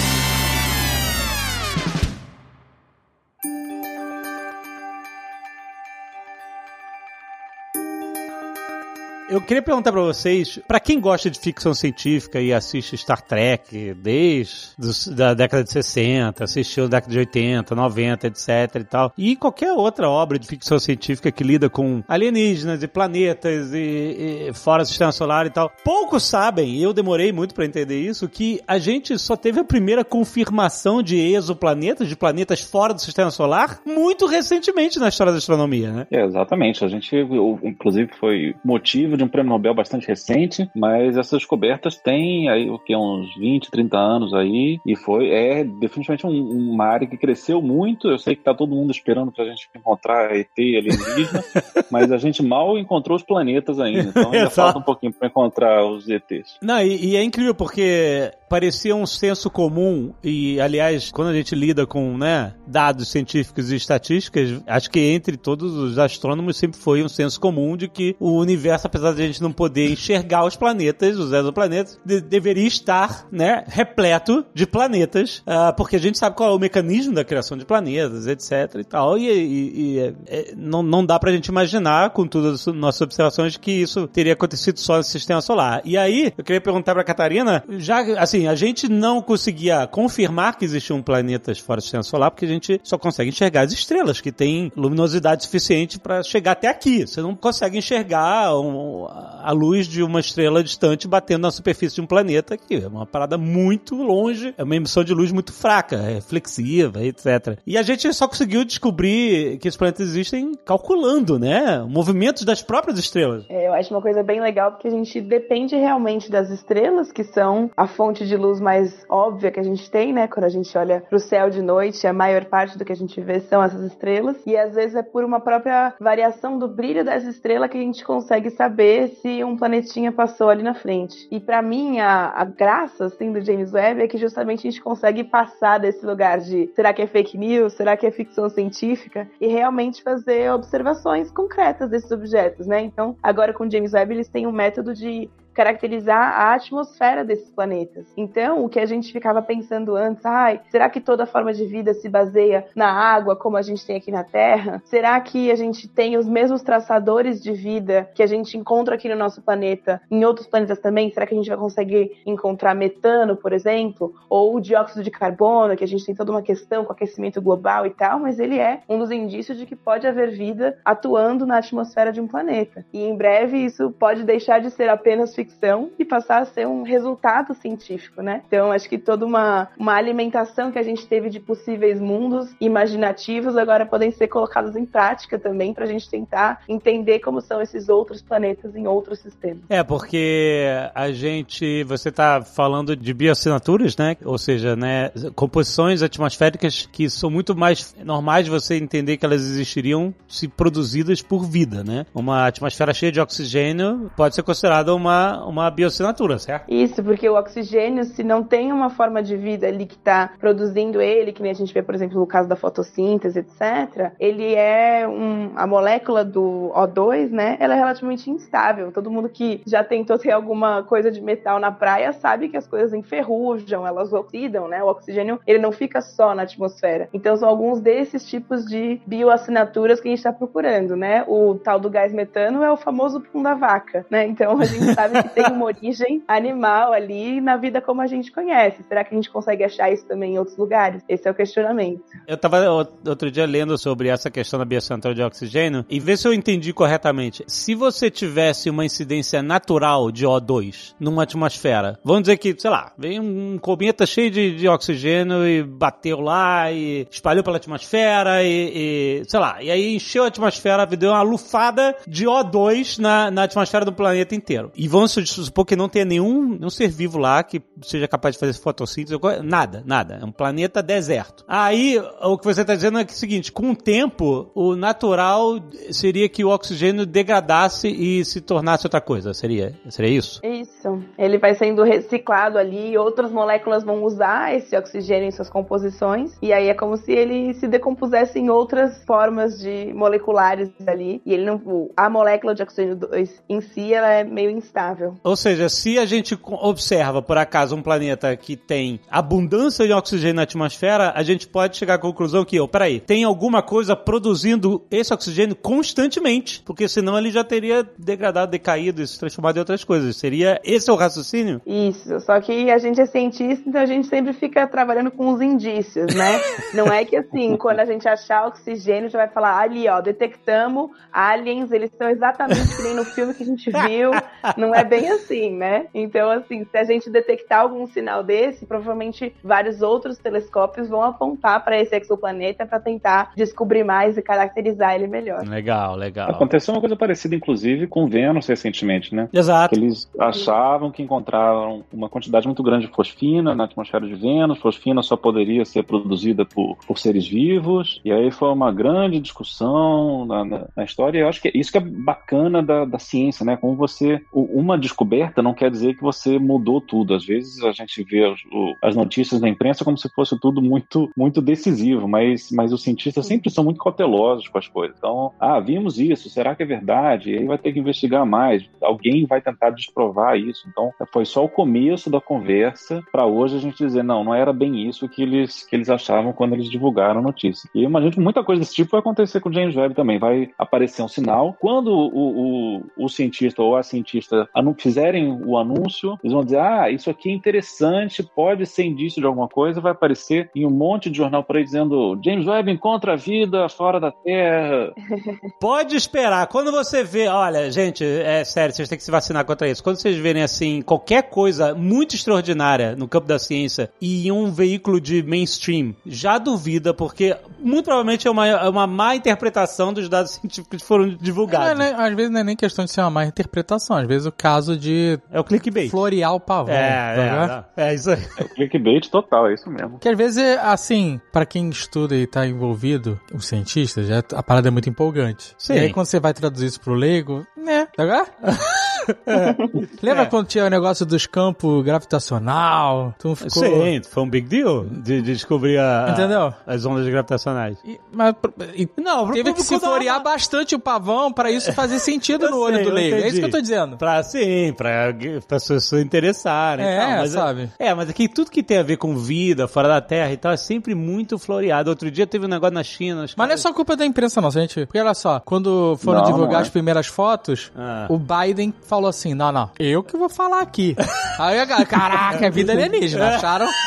Eu queria perguntar pra vocês, pra quem gosta de ficção científica e assiste Star Trek desde dos- da década de 60, assistiu da década de 80, 90, etc e tal, e qualquer outra obra de ficção científica que lida com alienígenas e planetas e, e fora do sistema solar e tal, poucos sabem, e eu demorei muito pra entender isso, que a gente só teve a primeira confirmação de exoplanetas, de planetas fora do sistema solar, muito recentemente na história da astronomia, né? É, exatamente. A gente, inclusive, foi motivo de de um prêmio Nobel bastante recente, mas essas descobertas têm aí o que uns 20, 30 anos aí e foi é definitivamente um, uma área que cresceu muito. Eu sei que tá todo mundo esperando pra gente encontrar ET alienígena, mas a gente mal encontrou os planetas ainda, então ainda falta um pouquinho para encontrar os ETs. Não, e, e é incrível porque parecia um senso comum e, aliás, quando a gente lida com né, dados científicos e estatísticas, acho que entre todos os astrônomos sempre foi um senso comum de que o universo, apesar de a gente não poder enxergar os planetas, os exoplanetas, de deveria estar né, repleto de planetas, uh, porque a gente sabe qual é o mecanismo da criação de planetas, etc e tal, e, e, e é, é, não, não dá pra gente imaginar, com todas as nossas observações, que isso teria acontecido só no sistema solar. E aí, eu queria perguntar pra Catarina, já, assim, a gente não conseguia confirmar que existiam planetas fora do sistema solar porque a gente só consegue enxergar as estrelas, que têm luminosidade suficiente para chegar até aqui. Você não consegue enxergar um, a luz de uma estrela distante batendo na superfície de um planeta, que é uma parada muito longe, é uma emissão de luz muito fraca, reflexiva, etc. E a gente só conseguiu descobrir que esses planetas existem calculando, né? Movimentos das próprias estrelas. É, eu acho uma coisa bem legal porque a gente depende realmente das estrelas, que são a fonte de de luz mais óbvia que a gente tem, né? Quando a gente olha pro céu de noite, a maior parte do que a gente vê são essas estrelas. E às vezes é por uma própria variação do brilho dessa estrela que a gente consegue saber se um planetinha passou ali na frente. E para mim, a, a graça, assim, do James Webb é que justamente a gente consegue passar desse lugar de será que é fake news, será que é ficção científica e realmente fazer observações concretas desses objetos, né? Então, agora com o James Webb eles têm um método de caracterizar a atmosfera desses planetas. Então, o que a gente ficava pensando antes, ai, será que toda forma de vida se baseia na água como a gente tem aqui na Terra? Será que a gente tem os mesmos traçadores de vida que a gente encontra aqui no nosso planeta em outros planetas também? Será que a gente vai conseguir encontrar metano, por exemplo, ou dióxido de carbono, que a gente tem toda uma questão com aquecimento global e tal, mas ele é um dos indícios de que pode haver vida atuando na atmosfera de um planeta. E em breve isso pode deixar de ser apenas ficção e passar a ser um resultado científico, né? Então, acho que toda uma, uma alimentação que a gente teve de possíveis mundos imaginativos agora podem ser colocados em prática também para a gente tentar entender como são esses outros planetas em outros sistemas. É, porque a gente, você está falando de bioassinaturas, né? Ou seja, né, composições atmosféricas que são muito mais normais de você entender que elas existiriam se produzidas por vida, né? Uma atmosfera cheia de oxigênio pode ser considerada uma uma, bioassinatura, certo? Isso, porque o oxigênio, se não tem uma forma de vida ali que está produzindo ele, que nem a gente vê, por exemplo, no caso da fotossíntese, etc., ele é um, a molécula do O2, né? Ela é relativamente instável. Todo mundo que já tentou ter alguma coisa de metal na praia sabe que as coisas enferrujam, elas oxidam, né? O oxigênio, ele não fica só na atmosfera. Então, são alguns desses tipos de bioassinaturas que a gente está procurando, né? O tal do gás metano é o famoso pum da vaca, né? Então, a gente sabe tem uma origem animal ali na vida como a gente conhece. Será que a gente consegue achar isso também em outros lugares? Esse é o questionamento. Eu estava outro dia lendo sobre essa questão da biocentralidade de oxigênio e ver se eu entendi corretamente. Se você tivesse uma incidência natural de O2 numa atmosfera, vamos dizer que, sei lá, vem um cometa cheio de, de oxigênio e bateu lá e espalhou pela atmosfera e, e, sei lá, e aí encheu a atmosfera, deu uma lufada de O2 na, na atmosfera do planeta inteiro. E vamos supor que não tenha nenhum, nenhum ser vivo lá que seja capaz de fazer fotossíntese, nada, nada. É um planeta deserto. Aí, o que você está dizendo é que é o seguinte, com o tempo, o natural seria que o oxigênio degradasse e se tornasse outra coisa, seria, seria isso? Isso. Ele vai sendo reciclado ali outras moléculas vão usar esse oxigênio em suas composições e aí é como se ele se decompusesse em outras formas de moleculares ali e ele não, a molécula de oxigênio 2 em si, ela é meio instável. Ou seja, se a gente observa, por acaso, um planeta que tem abundância de oxigênio na atmosfera, a gente pode chegar à conclusão que, oh, peraí, tem alguma coisa produzindo esse oxigênio constantemente, porque senão ele já teria degradado, decaído e se transformado em outras coisas. Seria esse o raciocínio? Isso, só que a gente é cientista, então a gente sempre fica trabalhando com os indícios, né? Não é que assim, quando a gente achar oxigênio, já vai falar ali, ó, detectamos aliens, eles são exatamente que nem no filme que a gente viu. Não é é bem assim, né? Então, assim, se a gente detectar algum sinal desse, provavelmente vários outros telescópios vão apontar para esse exoplaneta para tentar descobrir mais e caracterizar ele melhor. Legal, legal. Aconteceu uma coisa parecida, inclusive, com Vênus recentemente, né? Exato. Que eles achavam que encontraram uma quantidade muito grande de fosfina na atmosfera de Vênus. Fosfina só poderia ser produzida por, por seres vivos. E aí foi uma grande discussão na, na, na história. E eu acho que isso que é bacana da, da ciência, né? Como você. Uma descoberta não quer dizer que você mudou tudo. Às vezes a gente vê as, as notícias na imprensa como se fosse tudo muito, muito decisivo, mas, mas os cientistas sempre são muito cautelosos com as coisas. Então, ah, vimos isso, será que é verdade? E aí vai ter que investigar mais. Alguém vai tentar desprovar isso. Então, foi só o começo da conversa para hoje a gente dizer, não, não era bem isso que eles, que eles achavam quando eles divulgaram a notícia. E eu imagino que muita coisa desse tipo vai acontecer com o James Webb também. Vai aparecer um sinal. Quando o, o, o cientista ou a cientista fizerem o anúncio, eles vão dizer, ah, isso aqui é interessante, pode ser indício de alguma coisa, vai aparecer em um monte de jornal por aí dizendo James Webb encontra vida fora da Terra. Pode esperar. Quando você vê, olha, gente, é sério, vocês têm que se vacinar contra isso. Quando vocês verem assim qualquer coisa muito extraordinária no campo da ciência e em um veículo de mainstream, já duvida, porque muito provavelmente é uma, é uma má interpretação dos dados científicos que foram divulgados. É, às vezes não é nem questão de ser uma má interpretação, às vezes o caso de é o clickbait. florear o pavão. É, é, é, é, isso aí. É o clickbait total, é isso mesmo. Que às vezes, assim, para quem estuda e tá envolvido, os cientistas, já, a parada é muito empolgante. Sim. E aí quando você vai traduzir isso pro leigo, né, tá ligado? É. Lembra É. quando tinha o negócio dos campos gravitacional? Tu ficou... Sim, foi um big deal de, de descobrir a, Entendeu? as ondas gravitacionais. E- mas e- Não, pro teve que se florear uma- bastante o pavão pra isso fazer sentido Eu no olho sei, do leigo. É isso que eu tô dizendo. Pra, sim, pra, pra as pessoas se interessarem. É, tal, mas sabe? É, mas aqui tudo que tem a ver com vida, fora da Terra e tal, é sempre muito floreado. Outro dia teve um negócio na China. Mas não é caras- só culpa da imprensa, não, gente. Porque olha só, quando foram Não, divulgar não é. as primeiras fotos, Ah. o Biden falou assim: não, não, eu que vou falar aqui. Aí caraca, é vida alienígena. Acharam?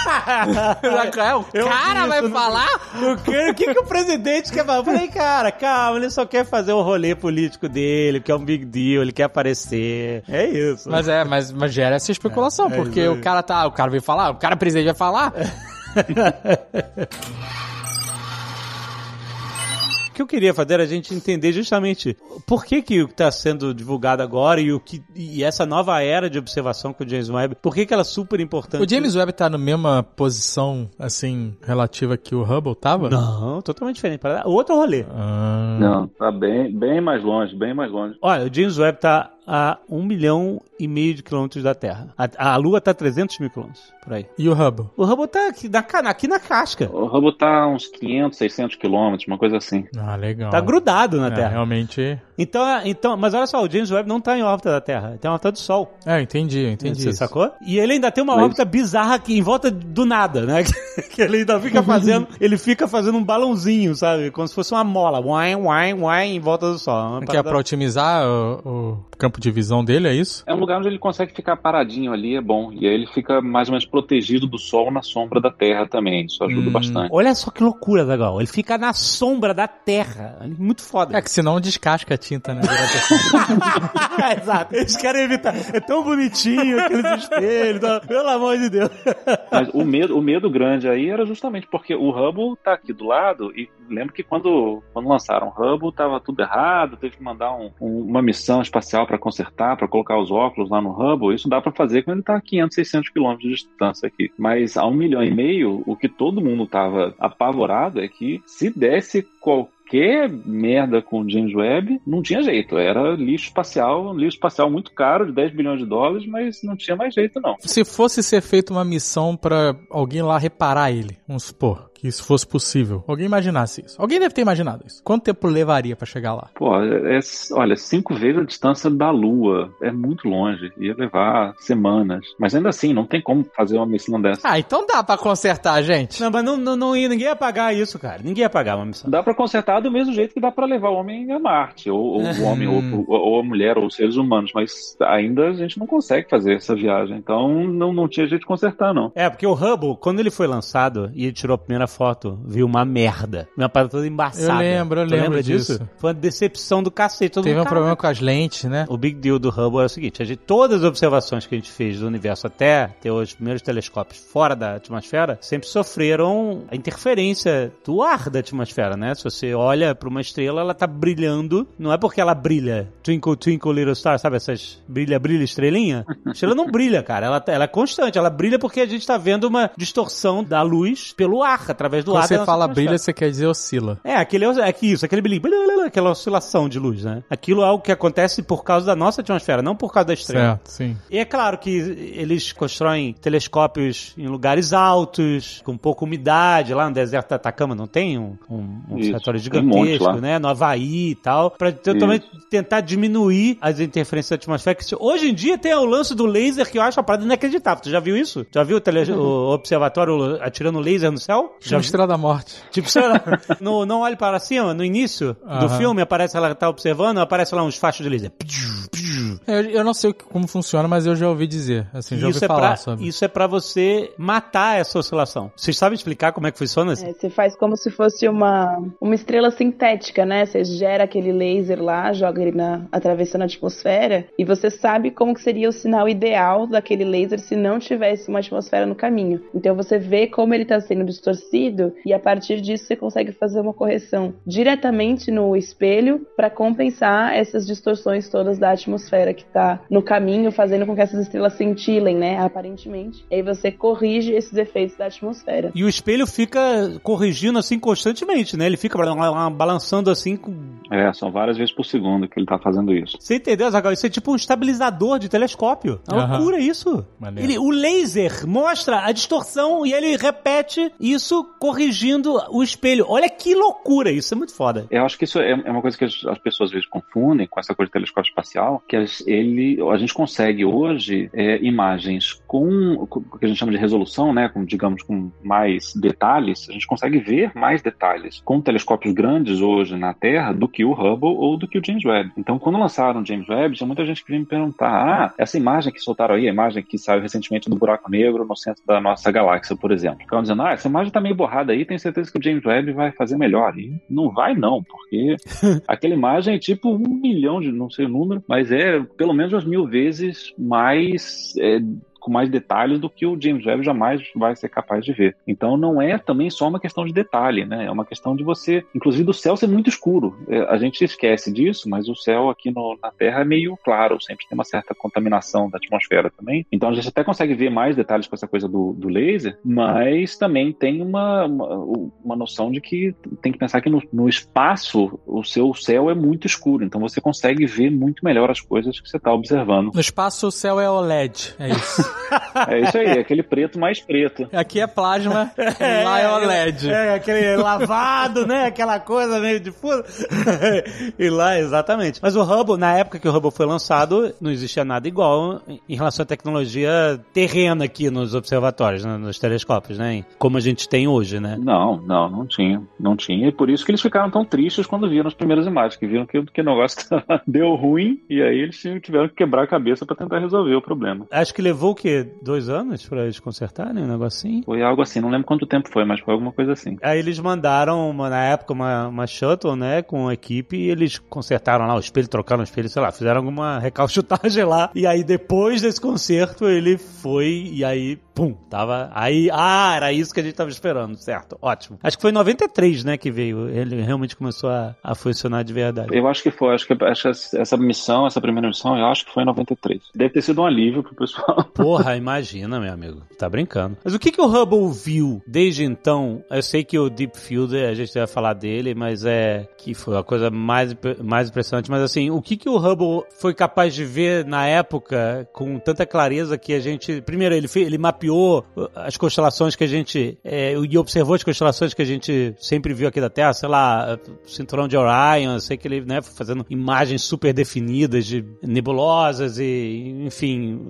É, o Eu cara vi vai falar? Eu quero- O que, que o presidente quer falar? Eu falei, cara, calma, ele só quer fazer o rolê político dele, que é um big deal, ele quer aparecer. É isso. Mas é, mas, mas gera essa especulação, É, é porque isso o cara tá, o cara veio falar, o cara presidente vai falar. O que eu queria fazer era a gente entender justamente por que que o que está sendo divulgado agora e o que e essa nova era de observação com o James Webb, por que que ela é super importante? O James Webb tá na mesma posição, assim, relativa que o Hubble tava? Não, totalmente diferente. Para outro rolê. Ah, Não, tá bem, bem mais longe, bem mais longe. Olha, o James Webb está a um milhão e meio de quilômetros da Terra. A, a Lua está a 300 mil quilômetros, por aí. E o Hubble? O Hubble está aqui na, aqui na casca. O Hubble tá a uns 500, 600 quilômetros, uma coisa assim. Ah, legal. Tá grudado na É, Terra. realmente. Então, então, mas olha só, o James Webb não está em órbita da Terra, ele tem uma órbita do Sol. É, entendi, entendi. Você isso. sacou? E ele ainda tem uma Mas- órbita bizarra aqui em volta do nada, né? que ele ainda fica fazendo, ele fica fazendo um balãozinho, sabe? Como se fosse uma mola, uai, uai, uai, em volta do Sol. Que é pra otimizar o, o campo de visão dele, é isso? É um lugar onde ele consegue ficar paradinho ali, é bom. E aí ele fica mais ou menos protegido do sol na sombra da terra também. Isso ajuda Hum. bastante. Olha só que loucura, legal. Ele fica na sombra da Terra. Muito foda. É que senão descasca a tinta, né? Exato. Eles querem evitar. É tão bonitinho aqueles espelhos. tá? Pelo amor de Deus. Mas o medo, o medo grande aí era justamente porque o Hubble tá aqui do lado e lembro que quando, quando lançaram o Hubble tava tudo errado, teve que mandar um- um- uma missão espacial para consertar, para colocar os óculos lá no Hubble. Isso dá para fazer quando ele tá a 500, 600 quilômetros de distância aqui. Mas a um milhão e meio, o que todo mundo tava apavorado é que se desse qualquer merda com o James Webb, não tinha jeito. Era lixo espacial, um lixo espacial muito caro, de 10 bilhões de dólares, mas não tinha mais jeito não. Se fosse ser feita uma missão pra alguém lá reparar ele, vamos supor que isso fosse possível. Alguém imaginasse isso. Alguém deve ter imaginado isso. Quanto tempo levaria pra chegar lá? Pô, é, é- olha, cinco vezes a distância da Lua. É muito longe. Ia levar semanas. Mas ainda assim, não tem como fazer uma missão dessa. Ah, então dá pra consertar, gente. Não, mas não, não, não ia, ninguém ia pagar isso, cara. Ninguém ia pagar uma missão. Dá pra consertar do mesmo jeito que dá pra levar o homem a Marte, ou, ou o homem, ou, ou- ou a mulher, ou os seres humanos, mas ainda a gente não consegue fazer essa viagem, então não, não tinha jeito de consertar, não. É, porque o Hubble, quando ele foi lançado e ele tirou a primeira a foto, viu uma merda. Uma parada toda embaçada. Eu lembro, eu Tu lembro lembra disso. Foi uma decepção do cacete. Todo Teve um problema com as lentes, né? O big deal do Hubble é o seguinte: a gente, todas as observações que a gente fez do universo até ter os primeiros telescópios fora da atmosfera sempre sofreram a interferência do ar da atmosfera, né? Se você olha para uma estrela, ela tá brilhando. Não é porque ela brilha, twinkle, twinkle, little star, sabe essas brilha, brilha, estrelinha? A estrela não brilha, cara. Ela, tá- ela é constante. Ela brilha porque a gente tá vendo uma distorção da luz pelo ar, através do Quando ar. você da nossa fala atmosfera. brilha, você quer dizer oscila. É, aquele é que isso, aquele brilho, aquela oscilação de luz, né? Aquilo é algo que acontece por causa da nossa atmosfera, não por causa da estrela. Certo, sim. E é claro que eles constroem telescópios em lugares altos, com pouca umidade, lá no deserto da Atacama não tem um, um, um observatório um gigantesco, lá. né? No Havaí e tal, pra também tentar diminuir as interferências atmosféricas. Hoje em dia tem o lance do laser que eu acho uma parada inacreditável. Tu já viu isso? Já viu o, tele- o observatório atirando laser no céu? Já Estrela da Morte. Tipo, no Não Olhe Para Cima, no início do Aham. filme, aparece ela tá observando, aparece lá uns fachos de laser. Pdiu, pdiu. Eu, eu não sei como funciona, mas eu já ouvi dizer. Assim, já ouvi Isso é, falar pra, sobre. isso é pra você matar essa oscilação. Vocês sabem explicar como é que funciona? É, você faz como se fosse uma, uma estrela sintética, né? Você gera aquele laser lá, joga ele na, atravessando a atmosfera e você sabe como que seria o sinal ideal daquele laser se não tivesse uma atmosfera no caminho. Então você vê como ele está sendo distorcido e a partir disso você consegue fazer uma correção diretamente no espelho para compensar essas distorções todas da atmosfera que está no caminho, fazendo com que essas estrelas cintilem, né? Aparentemente. E aí você corrige esses efeitos da atmosfera. E o espelho fica corrigindo assim constantemente, né? Ele fica balançando assim com. É, são várias vezes por segundo que ele tá fazendo isso. Você entendeu, Zagal? Isso é tipo um estabilizador de telescópio. É uma Aham. loucura isso. Ele, o laser mostra a distorção e ele repete isso corrigindo o espelho. Olha que loucura, isso é muito foda. Eu acho que isso é é uma coisa que as as pessoas às vezes confundem com essa coisa de telescópio espacial, que as- ele, a gente consegue hoje é, imagens com, com o que a gente chama de resolução, né, com, digamos, com mais detalhes, a gente consegue ver mais detalhes com telescópios grandes hoje na Terra do que o Hubble ou do que o James Webb. Então, quando lançaram o James Webb, tinha muita gente que vinha me perguntar, ah, essa imagem que soltaram aí, a imagem que saiu recentemente do buraco negro no centro da nossa galáxia, por exemplo. Ficavam dizendo, ah, essa imagem tá meio borrada aí, tenho certeza que o James Webb vai fazer melhor. E não vai não, porque aquela imagem é tipo um milhão de, não sei o número, mas é pelo menos umas mil vezes mais é, com mais detalhes do que o James Webb jamais vai ser capaz de ver. Então não é também só uma questão de detalhe, né? É uma questão de você, inclusive do céu ser muito escuro. É, a gente esquece disso, mas o céu aqui no- na Terra é meio claro, sempre tem uma certa contaminação da atmosfera também. Então a gente até consegue ver mais detalhes com essa coisa do, do laser, mas também tem uma, uma, uma noção de que tem que pensar que no, no espaço o seu céu é muito escuro, então você consegue ver muito melhor as coisas que você está observando. No espaço, o céu é OLED. É isso. É isso aí, é aquele preto mais preto. Aqui é plasma, lá é OLED. É, aquele lavado, né? Aquela coisa meio difusa. e lá, exatamente. Mas o Hubble, na época que o Hubble foi lançado, não existia nada igual em relação à tecnologia terrena aqui nos observatórios, né, nos telescópios, né? Como a gente tem hoje, né? Não, não, não tinha. Não tinha. E por isso que eles ficaram tão tristes quando viram as primeiras imagens, que viram que, que o negócio deu ruim e aí eles tiveram que quebrar a cabeça para tentar resolver o problema. Acho que levou o quê? Dois anos pra eles consertarem um negocinho? Foi algo assim, não lembro quanto tempo foi, mas foi alguma coisa assim. Aí eles mandaram, uma- na época, uma, uma shuttle, né, com a equipe, e eles consertaram lá o espelho, trocaram o espelho, sei lá, fizeram alguma recalchutagem lá. E aí, depois desse concerto, ele foi, e aí, pum, tava. Aí, ah, era isso que a gente tava esperando, certo? Ótimo. Acho que foi em 93, né, que veio. Ele realmente começou a, a funcionar de verdade. Eu acho que foi, acho que acho que essa missão, essa primeira missão, eu acho que foi em 93. Deve ter sido um alívio pro pessoal. Porra, imagina, meu amigo. Tá brincando. Mas o que, que o Hubble viu desde então? Eu sei que o Deep Field, a gente vai falar dele, mas é que foi a coisa mais, mais impressionante. Mas assim, o que, que o Hubble foi capaz de ver na época com tanta clareza que a gente. Primeiro, ele, ele mapeou as constelações que a gente. é, e observou as constelações que a gente sempre viu aqui da Terra, sei lá, o cinturão de Orion. Eu sei que ele né, foi fazendo imagens super definidas de nebulosas e, enfim,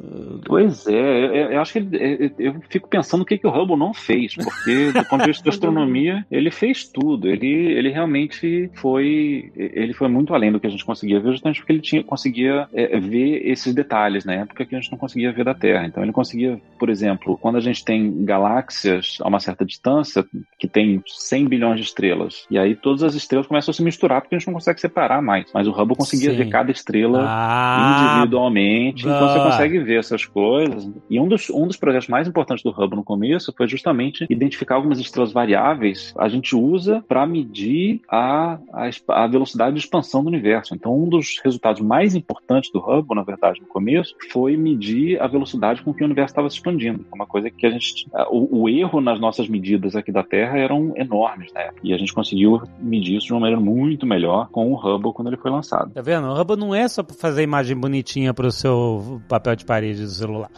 Pois Pois é, eu, eu acho que ele, eu fico pensando o que, que o Hubble não fez, porque do ponto de vista da astronomia, ele fez tudo. Ele, ele realmente foi, ele foi muito além do que a gente conseguia ver, justamente porque ele tinha, conseguia é, ver esses detalhes na época que a gente não conseguia ver da Terra. Então ele conseguia, por exemplo, quando a gente tem galáxias a uma certa distância, que tem 100 bilhões de estrelas, e aí todas as estrelas começam a se misturar porque a gente não consegue separar mais. Mas o Hubble conseguia Sim. ver cada estrela Ah, individualmente, então você consegue ver essas coisas. E um dos, um dos projetos mais importantes do Hubble no começo foi justamente identificar algumas estrelas variáveis a gente usa para medir a, a, a velocidade de expansão do universo. Então, um dos resultados mais importantes do Hubble, na verdade, no começo, foi medir a velocidade com que o universo estava se expandindo. Uma coisa que a gente. O, o erro nas nossas medidas aqui da Terra eram enormes, né? E a gente conseguiu medir isso de uma maneira muito melhor com o Hubble quando ele foi lançado. Tá vendo? O Hubble não é só pra fazer imagem bonitinha pro seu papel de parede do celular.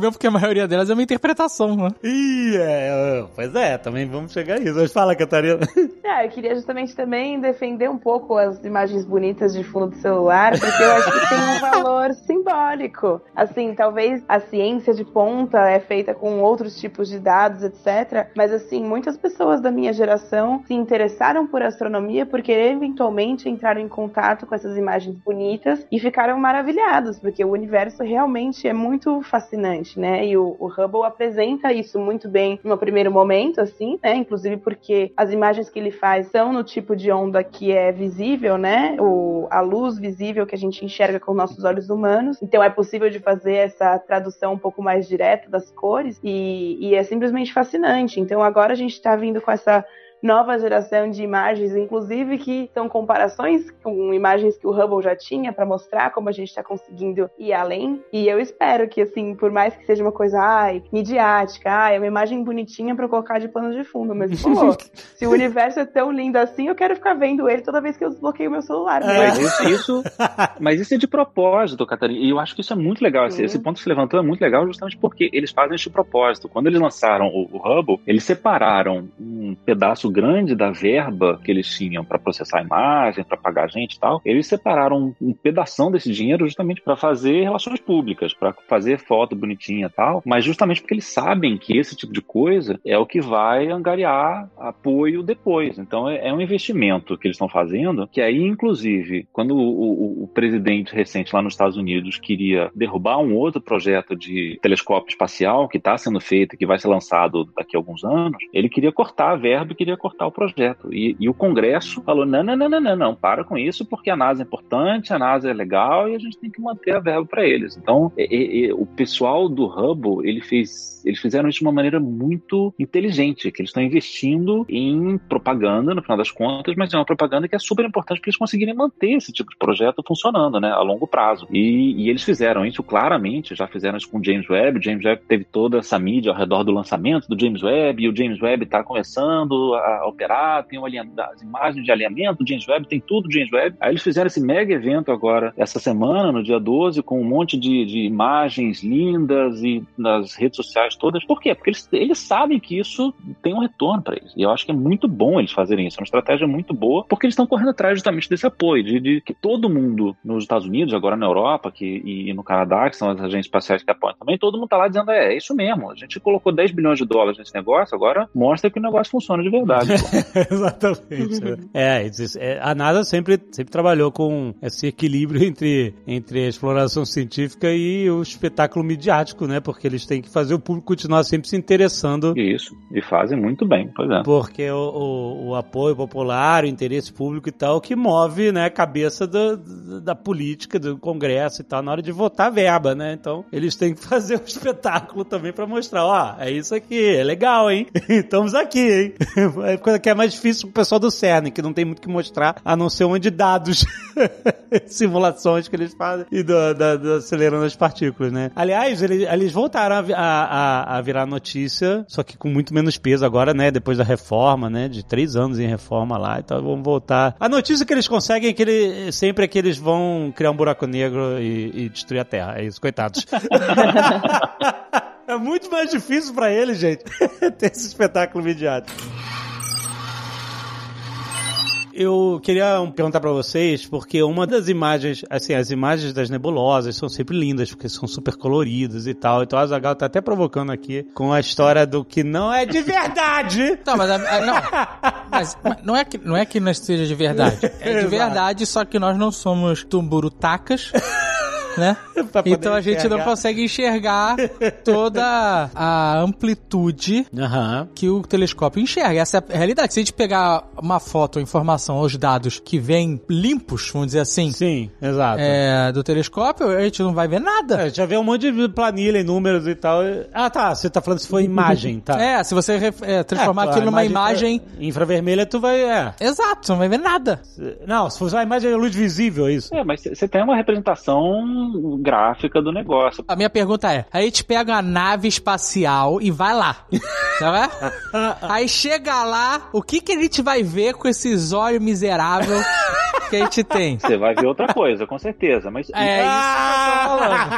Mesmo porque a maioria delas é uma interpretação, né? Ih, é, pois é, também vamos chegar a isso. Mas fala, Catarina. É, eu queria justamente também defender um pouco as imagens bonitas de fundo do celular, porque eu acho que tem um valor simbólico. Assim, talvez a ciência de ponta é feita com outros tipos de dados, etc. Mas assim, muitas pessoas da minha geração se interessaram por astronomia porque eventualmente entraram em contato com essas imagens bonitas e ficaram maravilhados, porque o universo realmente é muito fascinante, né? E o, o Hubble apresenta isso muito bem no primeiro momento, assim, né? Inclusive porque as imagens que ele faz são no tipo de onda que é visível, né? O, a luz visível que a gente enxerga com nossos olhos humanos. Então é possível de fazer essa tradução um pouco mais direta das cores e, e é simplesmente fascinante. Então agora a gente está vindo com essa nova geração de imagens, inclusive que são comparações com imagens que o Hubble já tinha para mostrar como a gente está conseguindo ir além. E eu espero que, assim, por mais que seja uma coisa, ai, midiática, ai, é uma imagem bonitinha para colocar de pano de fundo, mas pô, se o universo é tão lindo assim, eu quero ficar vendo ele toda vez que eu desbloqueio meu celular. né? Mas isso, isso- mas isso é de propósito, Catarina. E eu acho que isso é muito legal. Esse, esse ponto que você levantou é muito legal justamente porque eles fazem isso de propósito. Quando eles lançaram o, o Hubble, eles separaram um pedaço grande da verba que eles tinham para processar a imagem, para pagar gente e tal. Eles separaram um, pedação desse dinheiro justamente para fazer relações públicas, para fazer foto bonitinha e tal. Mas justamente porque eles sabem que esse tipo de coisa é o que vai angariar apoio depois. Então é, é um investimento que eles estão fazendo, que aí, inclusive, quando o, o- o presidente recente lá nos Estados Unidos queria derrubar um outro projeto de telescópio espacial que está sendo feito que vai ser lançado daqui a alguns anos, ele queria cortar a verba e queria cortar o projeto. E, e o Congresso falou: não, não, não, não, não, não, para com isso, porque a NASA é importante, a NASA é legal e a gente tem que manter a verba para eles. Então, é- é- é, o pessoal do Hubble, ele fez, eles fizeram isso de uma maneira muito inteligente, que eles estão investindo em propaganda, no final das contas, mas é uma propaganda que é super importante para eles conseguirem manter esse tipo de projeto funcionando, né, a longo prazo. E, e eles fizeram isso claramente, já fizeram isso com o James Webb. O James Webb teve toda essa mídia ao redor do lançamento do James Webb, e o James Webb está começando a operar, tem as imagens de alinhamento James Webb, tem tudo do James Webb. Aí eles fizeram esse mega evento agora, essa semana, no dia 12, com um monte de, de imagens lindas e nas redes sociais todas. Por quê? Porque eles, eles sabem que isso tem um retorno para eles. E eu acho que é muito bom eles fazerem isso. É uma estratégia muito boa, porque eles estão correndo atrás justamente desse apoio, de, de que todo mundo nos Estados Unidos, agora na Europa que, e no Canadá, que são as agências espaciais que apoiam também, todo mundo tá lá dizendo: é, é isso mesmo. A gente colocou 10 bilhões de dólares nesse negócio, agora mostra que o negócio funciona de verdade. Exatamente. é, isso- é, a NASA sempre, sempre trabalhou com esse equilíbrio entre, entre a exploração científica e o espetáculo midiático, né? Porque eles têm que fazer o público continuar sempre se interessando Isso. E fazem muito bem, pois é. Porque o, o, o apoio popular, o interesse público e tal, que move né, a cabeça da, da política, do Congresso e tal, na hora de votar verba, né? Então, eles têm que fazer o espetáculo também pra mostrar, ó, é isso aqui, é legal, hein? Estamos aqui, hein? É coisa que é mais difícil pro pessoal do CERN, que não tem muito o que mostrar, a não ser onde dados, simulações que eles fazem e do, da, do acelerando as partículas, né? Aliás, eles, eles voltaram a, a, a, virar notícia, só que com muito menos peso agora, né? Depois da reforma, né? De três anos em reforma lá, então vamos voltar. A notícia que eles conseguem é que ele, sempre é que eles vão criar um buraco negro e, e destruir a Terra. É isso, coitados. É muito mais difícil pra eles, gente, ter esse espetáculo midiático. Eu queria perguntar pra vocês, porque uma das imagens, assim, as imagens das nebulosas são sempre lindas, porque são super coloridas e tal. Então a Zagal tá até provocando aqui com a história do que não é de verdade. Não, mas, não, mas, mas não, é que, não é que não seja de verdade. É de verdade, só que nós não somos tumburutacas, né? Então a gente não enxergar. consegue enxergar toda a amplitude Aham. que o telescópio enxerga. Essa é a realidade. Se a gente pegar uma foto, informação, os dados que vêm limpos, vamos dizer assim, Sim, exato. é, do telescópio, a gente não vai ver nada. É, já vê um monte de planilha e números e tal. Ah, tá. Você tá falando se for imagem, tá? É, se você é, transformar É, aquilo numa imagem. infra- Infravermelha, tu vai. É. Exato, você não vai ver nada. Não, se for uma imagem é luz visível, é isso. É, mas você tem uma representação gráfica do negócio. A minha pergunta é: a gente pega uma nave espacial e vai lá. Tá vendo? Aí chega lá, o que, que a gente vai ver com esses olhos miseráveis que a gente tem? Você vai ver outra coisa, com certeza. Mas, É isso que eu tô falando.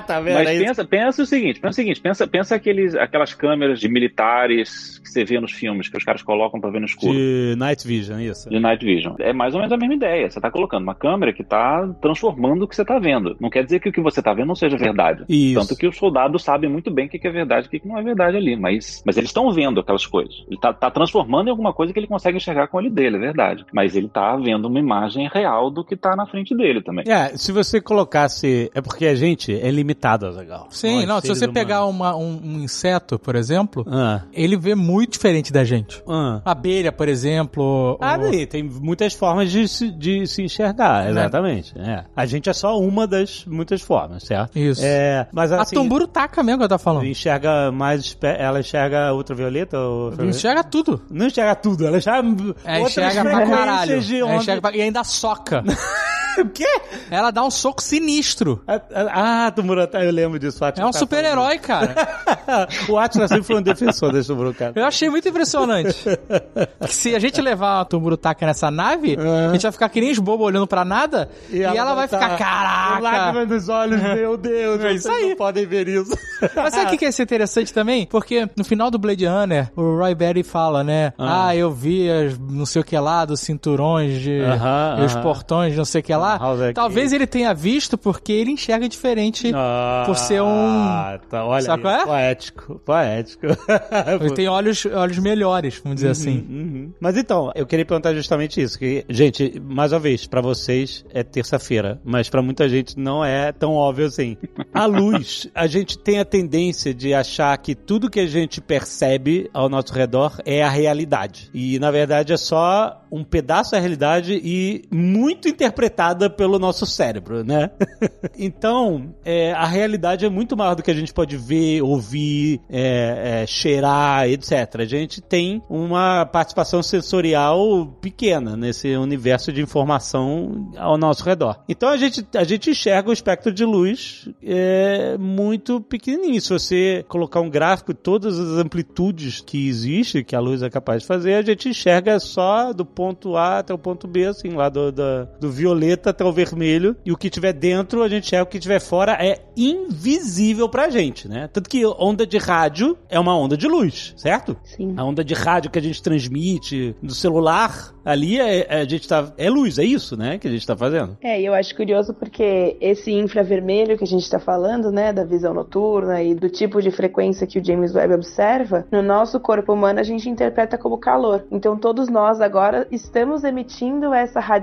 tá vendo? mas É pensa, pensa o seguinte, pensa o seguinte, pensa, pensa aqueles, aquelas câmeras de militares que você vê nos filmes, que os caras colocam pra ver no escuro. De Night Vision, isso. De Night Vision. É mais ou menos a mesma ideia. Você tá colocando uma câmera que tá transformando o que você tá vendo. Não quer dizer que o que você tá vendo não seja verdade. Isso. Tanto que os soldados sabem muito bem o que é verdade e o que que não é verdade ali. Mas, mas eles estão vendo aquelas coisas. Ele tá, tá transformando em alguma coisa que ele consegue enxergar com o olho dele, é verdade. Mas ele tá vendo uma imagem real do que tá na frente dele também. É, se você colocasse. É porque a gente é limitado, legal. Sim, não, se você pegar uma- um, um inseto, por exemplo, Ah, ele vê muito diferente da gente. ah. Abelha, por exemplo. Ah, o- daí, tem muitas formas de se, de se enxergar, exatamente. É. A gente é só uma das muitas formas, certo? Isso. É, mas a assim, tumburutaca mesmo que eu tava falando. enxerga mais. Ela enxerga ultravioleta? Ou... Enxerga tudo. Não enxerga tudo, ela enxerga. É, enxerga pra caralho. De É, onda. enxerga pra- E ainda soca. O quê? Ela dá um soco sinistro. Ah, Ah, Tumurata, eu lembro disso. É um tá super-herói, cara. o Atlas sempre foi um defensor desse Tumurata. Eu achei muito impressionante. Que se a gente levar a Tumburutaca nessa nave, a gente vai ficar que nem os bobos olhando pra nada e, ela, vai tá ficar, caraca. Lágrima nos olhos, meu Deus. É isso vocês aí. não podem ver isso. Mas sabe o que que ia ser interessante também? Porque no final do Blade Runner, o Roy Batty fala, né? Ah. Ah, eu vi as não sei o que lá, dos cinturões de. Aham, e os portões não sei o que lá. Talvez ele tenha visto porque ele enxerga diferente. por ser um- Ah, tá, olha Sabe qual é? Poético, poético. Ele tem olhos, olhos melhores, vamos dizer assim. Uhum. Mas então, eu queria perguntar justamente isso, que, gente, mais uma vez, pra vocês é terça-feira, mas pra muita gente não é tão óbvio assim. A luz, a gente tem a tendência de achar que tudo que a gente percebe ao nosso redor é a realidade. E na verdade é só um pedaço da realidade e muito interpretada pelo nosso cérebro, né? então, é, a realidade é muito maior do que a gente pode ver, ouvir, é, é, cheirar, etc. A gente tem uma participação sensorial pequena nesse universo de informação ao nosso redor. Então a gente, a gente enxerga o espectro de luz é, muito pequenininho. Se você colocar um gráfico, todas as amplitudes que existe, que a luz é capaz de fazer, a gente enxerga só do ponto A até o ponto B, assim, lá do, da- do violeta até o vermelho. E o que tiver dentro, a gente enxerga. O que tiver fora é invisível pra gente, né? Tanto que onda de rádio é uma onda de luz, certo? Sim. A onda de rádio que a gente transmite do celular, ali é, é- a gente tá. É luz, é isso, né? Que a gente tá fazendo. É, e eu acho curioso porque esse infravermelho que a gente está falando, né, da visão noturna e do tipo de frequência que o James Webb observa, no nosso corpo humano a gente interpreta como calor. Então todos nós agora estamos emitindo essa radiação.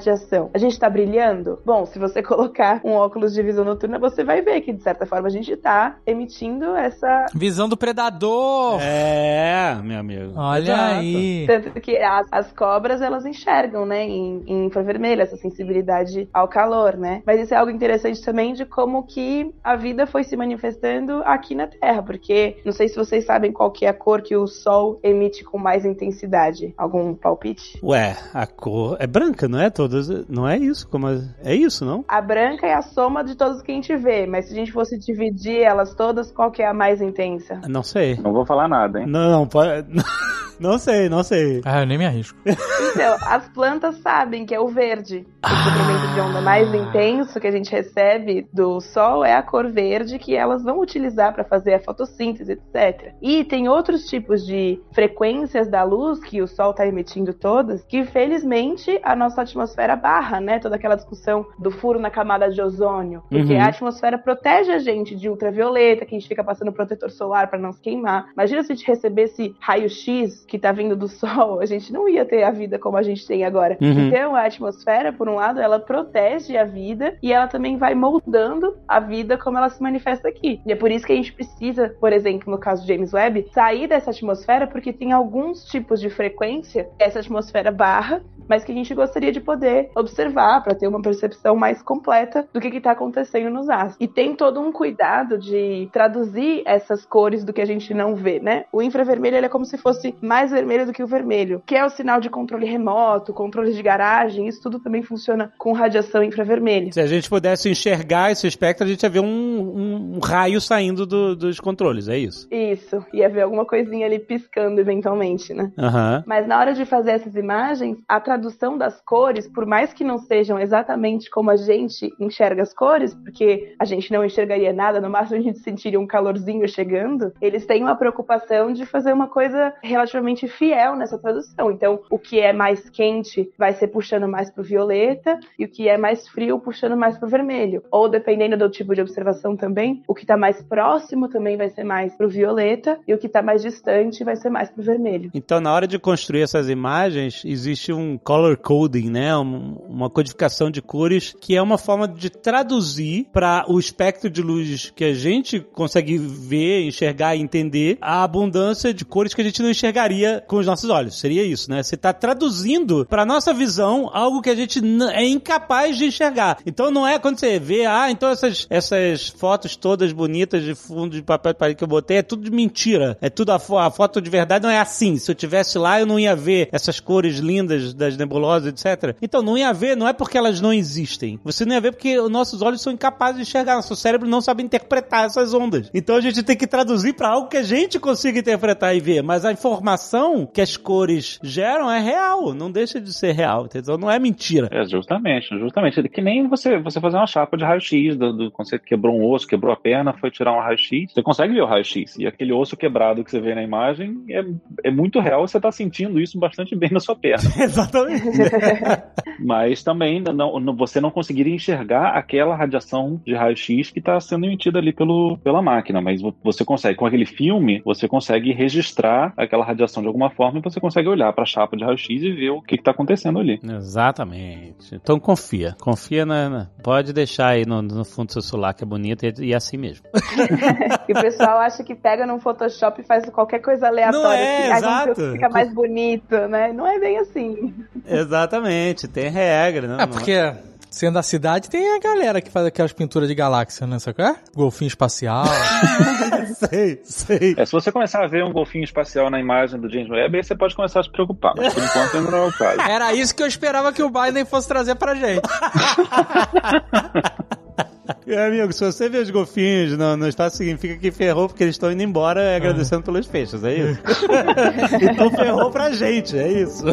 A gente está brilhando? Bom, se você colocar um óculos de visão noturna, você vai ver que de certa forma a gente está emitindo essa Visão do predador. É, meu amigo. Olha Exato. aí. Tanto que as, as cobras, elas enxergam, né, em, em infravermelho, essa sensibilidade ao calor, né? Mas isso é algo interessante também de como que a vida foi se manifestando aqui na Terra, porque não sei se vocês sabem qual que é a cor que o Sol emite com mais intensidade. Algum palpite? Ué, a cor é branca, não é? Todas. Não é isso? Como é, é isso, não? A branca é a soma de todas que a gente vê, mas se a gente fosse dividir elas todas, qual que é a mais intensa? Não sei. Não vou falar nada, hein? Não, não, pode. Não sei, não sei. Ah, eu nem me arrisco. Então, as plantas sabem que é o verde. O comprimento de onda mais intenso que a gente recebe do Sol é a cor verde que elas vão utilizar para fazer a fotossíntese, etc. E tem outros tipos de frequências da luz que o Sol está emitindo todas, que felizmente a nossa atmosfera barra, né? Toda aquela discussão do furo na camada de ozônio. Porque Uhum. a atmosfera protege a gente de ultravioleta, que a gente fica passando protetor solar para não se queimar. Imagina se a gente recebesse raio-x que tá vindo do Sol, a gente não ia ter a vida como a gente tem agora. Uhum. Então, a atmosfera, por um lado, ela protege a vida e ela também vai moldando a vida como ela se manifesta aqui. E é por isso que a gente precisa, por exemplo, no caso de James Webb, sair dessa atmosfera porque tem alguns tipos de frequência essa atmosfera barra, mas que a gente gostaria de poder observar para ter uma percepção mais completa do que está acontecendo nos astros. E tem todo um cuidado de traduzir essas cores do que a gente não vê, né? O infravermelho ele é como se fosse mais vermelho do que o vermelho, que é o sinal de controle remoto, controle de garagem, isso tudo também funciona com radiação infravermelha. Se a gente pudesse enxergar esse espectro, a gente ia ver um, um- um raio saindo do- dos controles, é isso? Isso, ia ver alguma coisinha ali piscando eventualmente, né? Aham. Mas na hora de fazer essas imagens, a tradução das cores, por mais que não sejam exatamente como a gente enxerga as cores, porque a gente não enxergaria nada, no máximo a gente sentiria um calorzinho chegando, eles têm uma preocupação de fazer uma coisa relativamente fiel nessa tradução. Então, o que é mais quente vai ser puxando mais pro violeta e o que é mais frio puxando mais pro vermelho. Ou dependendo do tipo de observação também, o que tá mais próximo também vai ser mais pro violeta e o que tá mais distante vai ser mais pro vermelho. Então, na hora de construir essas imagens, existe um color coding, né? Um- uma codificação de cores que é uma forma de traduzir para o espectro de luz que a gente consegue ver, enxergar e entender a abundância de cores que a gente não enxergaria com os nossos olhos. Seria isso, né? Você está traduzindo para nossa visão algo que a gente é incapaz de enxergar. Então, não é quando você vê, ah, então essas, essas fotos todas bonitas de fundo de papel de parede que eu botei é tudo de mentira. É tudo a, fo- a foto de verdade não é assim. Se eu tivesse lá, eu não ia ver essas cores lindas das nebulosas, etc. Então, não ia ver, não é porque elas não existem. Você não ia ver porque os nossos olhos são incapazes de enxergar. Nosso cérebro não sabe interpretar essas ondas. Então, a gente tem que traduzir para algo que a gente consiga interpretar e ver. Mas a informação que as cores geram é real. Não deixa de ser real. Então, não é mentira. É, justamente, justamente. Que nem você, você fazer uma chapa de raio-x, do, do- você quebrou um osso, quebrou a perna, foi tirar um raio-x, você consegue ver o raio-x. E aquele osso quebrado que você vê na imagem é, é muito real, você está sentindo isso bastante bem na sua perna. Exatamente. Mas também não, não- você não conseguiria enxergar aquela radiação de raio-x que está sendo emitida ali pelo, pela máquina. Mas vo- você consegue, com aquele filme, você consegue registrar aquela radiação de alguma forma e você consegue olhar para a chapa de raio-x e ver o que está acontecendo ali. Exatamente. Então confia. Confia na. na- Pode deixar aí no, no fundo do seu celular que é bonito e, e é assim mesmo. E o pessoal acha que pega num Photoshop e faz qualquer coisa aleatória. Não é, assim, "Ai, vamos ver o exato. que fica mais bonito, né? Não é bem assim. Exatamente. Tem regra, não É, porque sendo da cidade tem a galera que faz aquelas pinturas de galáxia, né? Sabe qual é? Golfinho espacial. sei, sei. É, se você começar a ver um golfinho espacial na imagem do James Webb, aí você pode começar a se preocupar. Mas por enquanto ainda não é o caso. Era isso que eu esperava que o Biden fosse trazer pra gente. Meu amigo, se você vê os golfinhos no, no espaço, significa que ferrou porque eles estão indo embora e agradecendo pelos peixes, é isso? então ferrou pra gente, é isso.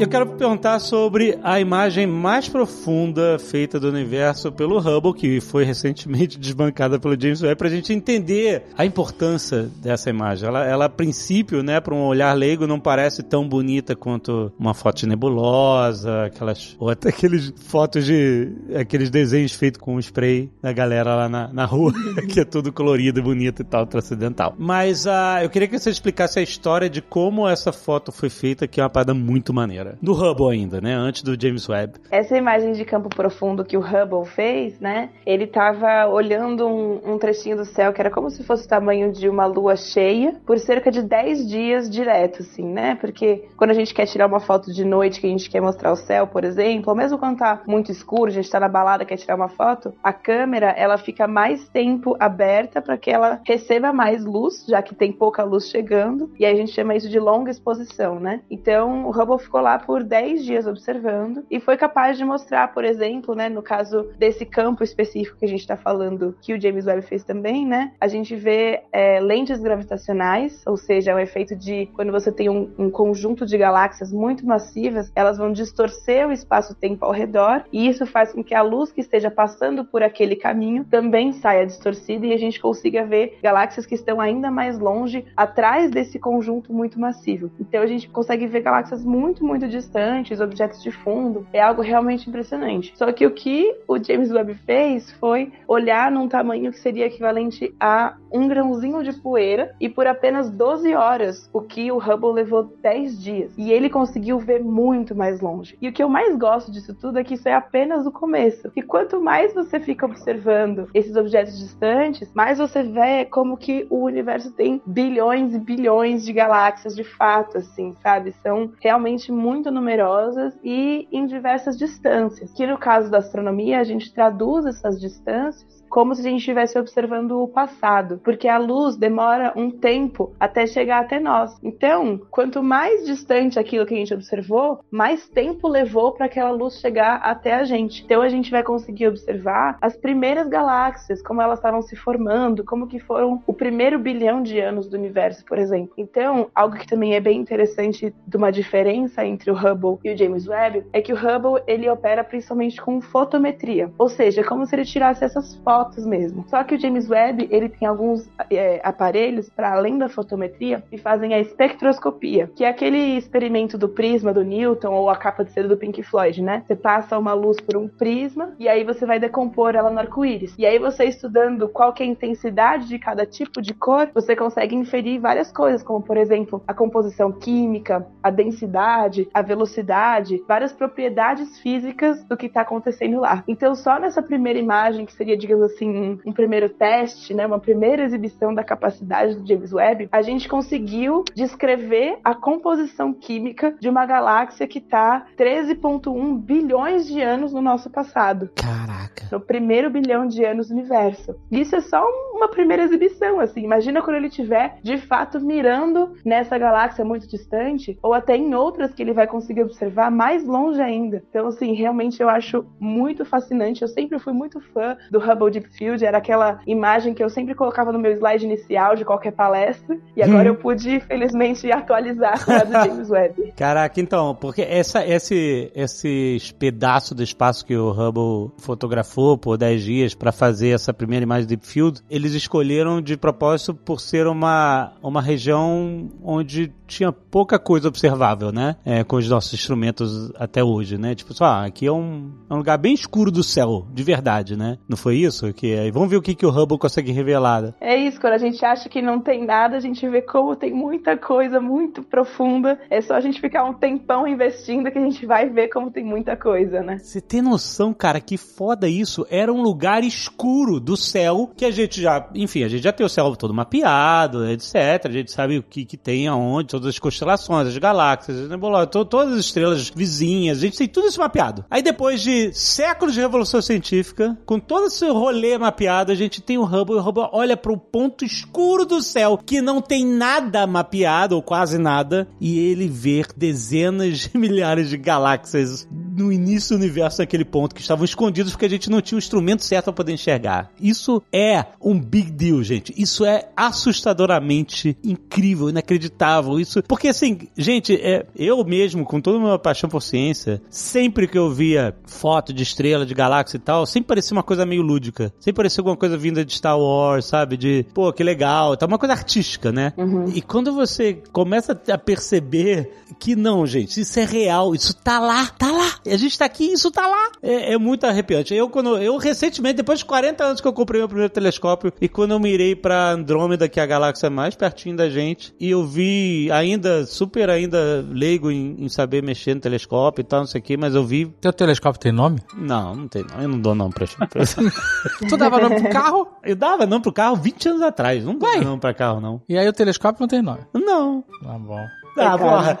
Eu quero perguntar sobre a imagem mais profunda feita do universo pelo Hubble, que foi recentemente desbancada pelo James Webb, pra gente entender a importância dessa imagem. Ela, ela a princípio, né, para um olhar leigo, não parece tão bonita quanto uma foto de nebulosa, aquelas, ou até aqueles fotos de, aqueles desenhos feitos com spray da galera lá na, na rua, que é tudo colorido bonito e tal, transcendental. Mas ah, eu queria que você explicasse a história de como essa foto foi feita, que é uma parada muito maneira. Do Hubble ainda, né? Antes do James Webb. Essa imagem de campo profundo que o Hubble fez, né? Ele tava olhando um, um trechinho do céu que era como se fosse o tamanho de uma lua cheia por cerca de 10 dias direto, assim, né? Porque quando a gente quer tirar uma foto de noite que a gente quer mostrar o céu, por exemplo, ou mesmo quando tá muito escuro, a gente tá na balada quer tirar uma foto, a câmera ela fica mais tempo aberta para que ela receba mais luz, já que tem pouca luz chegando, e aí a gente chama isso de longa exposição, né? Então o Hubble ficou lá por 10 dias observando e foi capaz de mostrar, por exemplo, né, no caso desse campo específico que a gente está falando, que o James Webb fez também, né, a gente vê é, lentes gravitacionais, ou seja, é um efeito de quando você tem um, um conjunto de galáxias muito massivas, elas vão distorcer o espaço-tempo ao redor e isso faz com que a luz que esteja passando por aquele caminho também saia distorcida e a gente consiga ver galáxias que estão ainda mais longe atrás desse conjunto muito massivo. Então a gente consegue ver galáxias muito, muito distantes, objetos de fundo. É algo realmente impressionante. Só que o que o James Webb fez foi olhar num tamanho que seria equivalente a um grãozinho de poeira e por apenas 12 horas, o que o Hubble levou 10 dias. E ele conseguiu ver muito mais longe. E o que eu mais gosto disso tudo é que isso é apenas o começo. E quanto mais você fica observando esses objetos distantes, mais você vê como que o universo tem bilhões e bilhões de galáxias de fato, assim, sabe? São realmente muito numerosas e em diversas distâncias. Que no caso da astronomia, a gente traduz essas distâncias como se a gente estivesse observando o passado, porque a luz demora um tempo até chegar até nós. Então, quanto mais distante aquilo que a gente observou, mais tempo levou para aquela luz chegar até a gente. Então, a gente vai conseguir observar as primeiras galáxias, como elas estavam se formando, como que foram o primeiro bilhão de anos do universo, por exemplo. Então, algo que também é bem interessante de uma diferença entre o Hubble e o James Webb é que o Hubble ele opera principalmente com fotometria, ou seja, como se ele tirasse essas fotos fotos mesmo. Só que o James Webb ele tem alguns é, aparelhos para além da fotometria que fazem a espectroscopia, que é aquele experimento do prisma do Newton ou a capa de seda do Pink Floyd, né? Você passa uma luz por um prisma e aí você vai decompor ela no arco-íris. E aí você estudando qual que é a intensidade de cada tipo de cor, você consegue inferir várias coisas, como por exemplo a composição química, a densidade, a velocidade, várias propriedades físicas do que está acontecendo lá. Então só nessa primeira imagem que seria digamos assim, um primeiro teste, né, uma primeira exibição da capacidade do James Webb, a gente conseguiu descrever a composição química de uma galáxia que está 13,1 bilhões de anos no nosso passado. Caraca. No primeiro bilhão de anos do universo. Isso é só uma primeira exibição, assim. Imagina quando ele estiver, de fato, mirando nessa galáxia muito distante, ou até em outras que ele vai conseguir observar mais longe ainda. Então, assim, realmente eu acho muito fascinante. Eu sempre fui muito fã do Hubble Deep Field, era aquela imagem que eu sempre colocava no meu slide inicial de qualquer palestra, e agora hum. eu pude, felizmente, atualizar com a do James Webb. Caraca, então, porque essa, esse, esses pedaços do espaço que o Hubble fotografou por 10 dias para fazer essa primeira imagem Deep Field, eles escolheram de propósito por ser uma, uma região onde tinha pouca coisa observável, né? É, com os nossos instrumentos até hoje, né? Tipo, só, ah, aqui é um, é um lugar bem escuro do céu, de verdade, né? Não foi isso? Que aí vamos ver o que, que o Hubble consegue revelar. É isso, quando a gente acha que não tem nada, a gente vê como tem muita coisa muito profunda. É só a gente ficar um tempão investindo que a gente vai ver como tem muita coisa, né? Você tem noção, cara, que foda isso? Era um lugar escuro do céu que a gente já, enfim, a gente já tem o céu todo mapeado, etc. A gente sabe o que, que tem aonde, todas as constelações, as galáxias, as nebulosas, to todas as estrelas vizinhas, a gente tem tudo isso mapeado. Aí depois de séculos de revolução científica, com todo esse rolê mapeado, a gente tem o Hubble e o Hubble olha para o ponto escuro do céu que não tem nada mapeado ou quase nada e ele vê dezenas de milhares de galáxias no início do universo naquele ponto que estavam escondidos porque a gente não tinha o instrumento certo para poder enxergar. Isso é um big deal, gente. Isso é assustadoramente incrível, inacreditável. Isso porque assim, gente, é, eu mesmo com toda a minha paixão por ciência, sempre que eu via foto de estrela, de galáxia e tal, sempre parecia uma coisa meio lúdica. Sempre parecia alguma coisa vinda de Star Wars, sabe? De, pô, que legal. Tá uma coisa artística, né? Uhum. E quando você começa a perceber que não, gente, isso é real, isso tá lá, tá lá. A gente tá aqui, isso tá lá. É, é muito arrepiante. Eu, quando, eu recentemente, depois de 40 anos que eu comprei meu primeiro telescópio, e quando eu mirei pra Andrômeda, que é a galáxia mais pertinho da gente, e eu vi ainda, super ainda leigo em, em saber mexer no telescópio e tal, não sei o que, mas eu vi. Teu telescópio tem nome? Não, não tem nome. Eu não dou nome pra Tu dava nome pro carro? Eu dava nome pro carro 20 anos atrás. Não dava nome pra carro, não. E aí o telescópio não tem nome? Não. Tá bom. Ah, porra.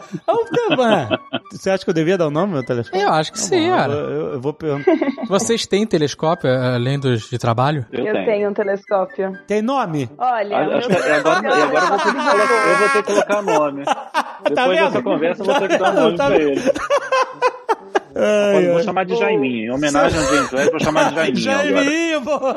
Você acha que eu devia dar o nome ao meu telescópio? Eu acho que Tá sim, bom, cara. Eu, eu- eu vou perguntar. Vocês têm telescópio eh, além dos de trabalho? Eu, Eu tenho. tenho um telescópio. Tem nome? Olha, Acho meu que agora, e agora eu, vou ter que colocar, eu vou ter que colocar nome. Depois vendo? dessa conversa, eu vou ter que dar um nome Tá pra ele. Ai, vou ai. chamar de Jaiminho. Em homenagem ao James Webb, vou chamar de Jaiminho. Jaiminho, boa!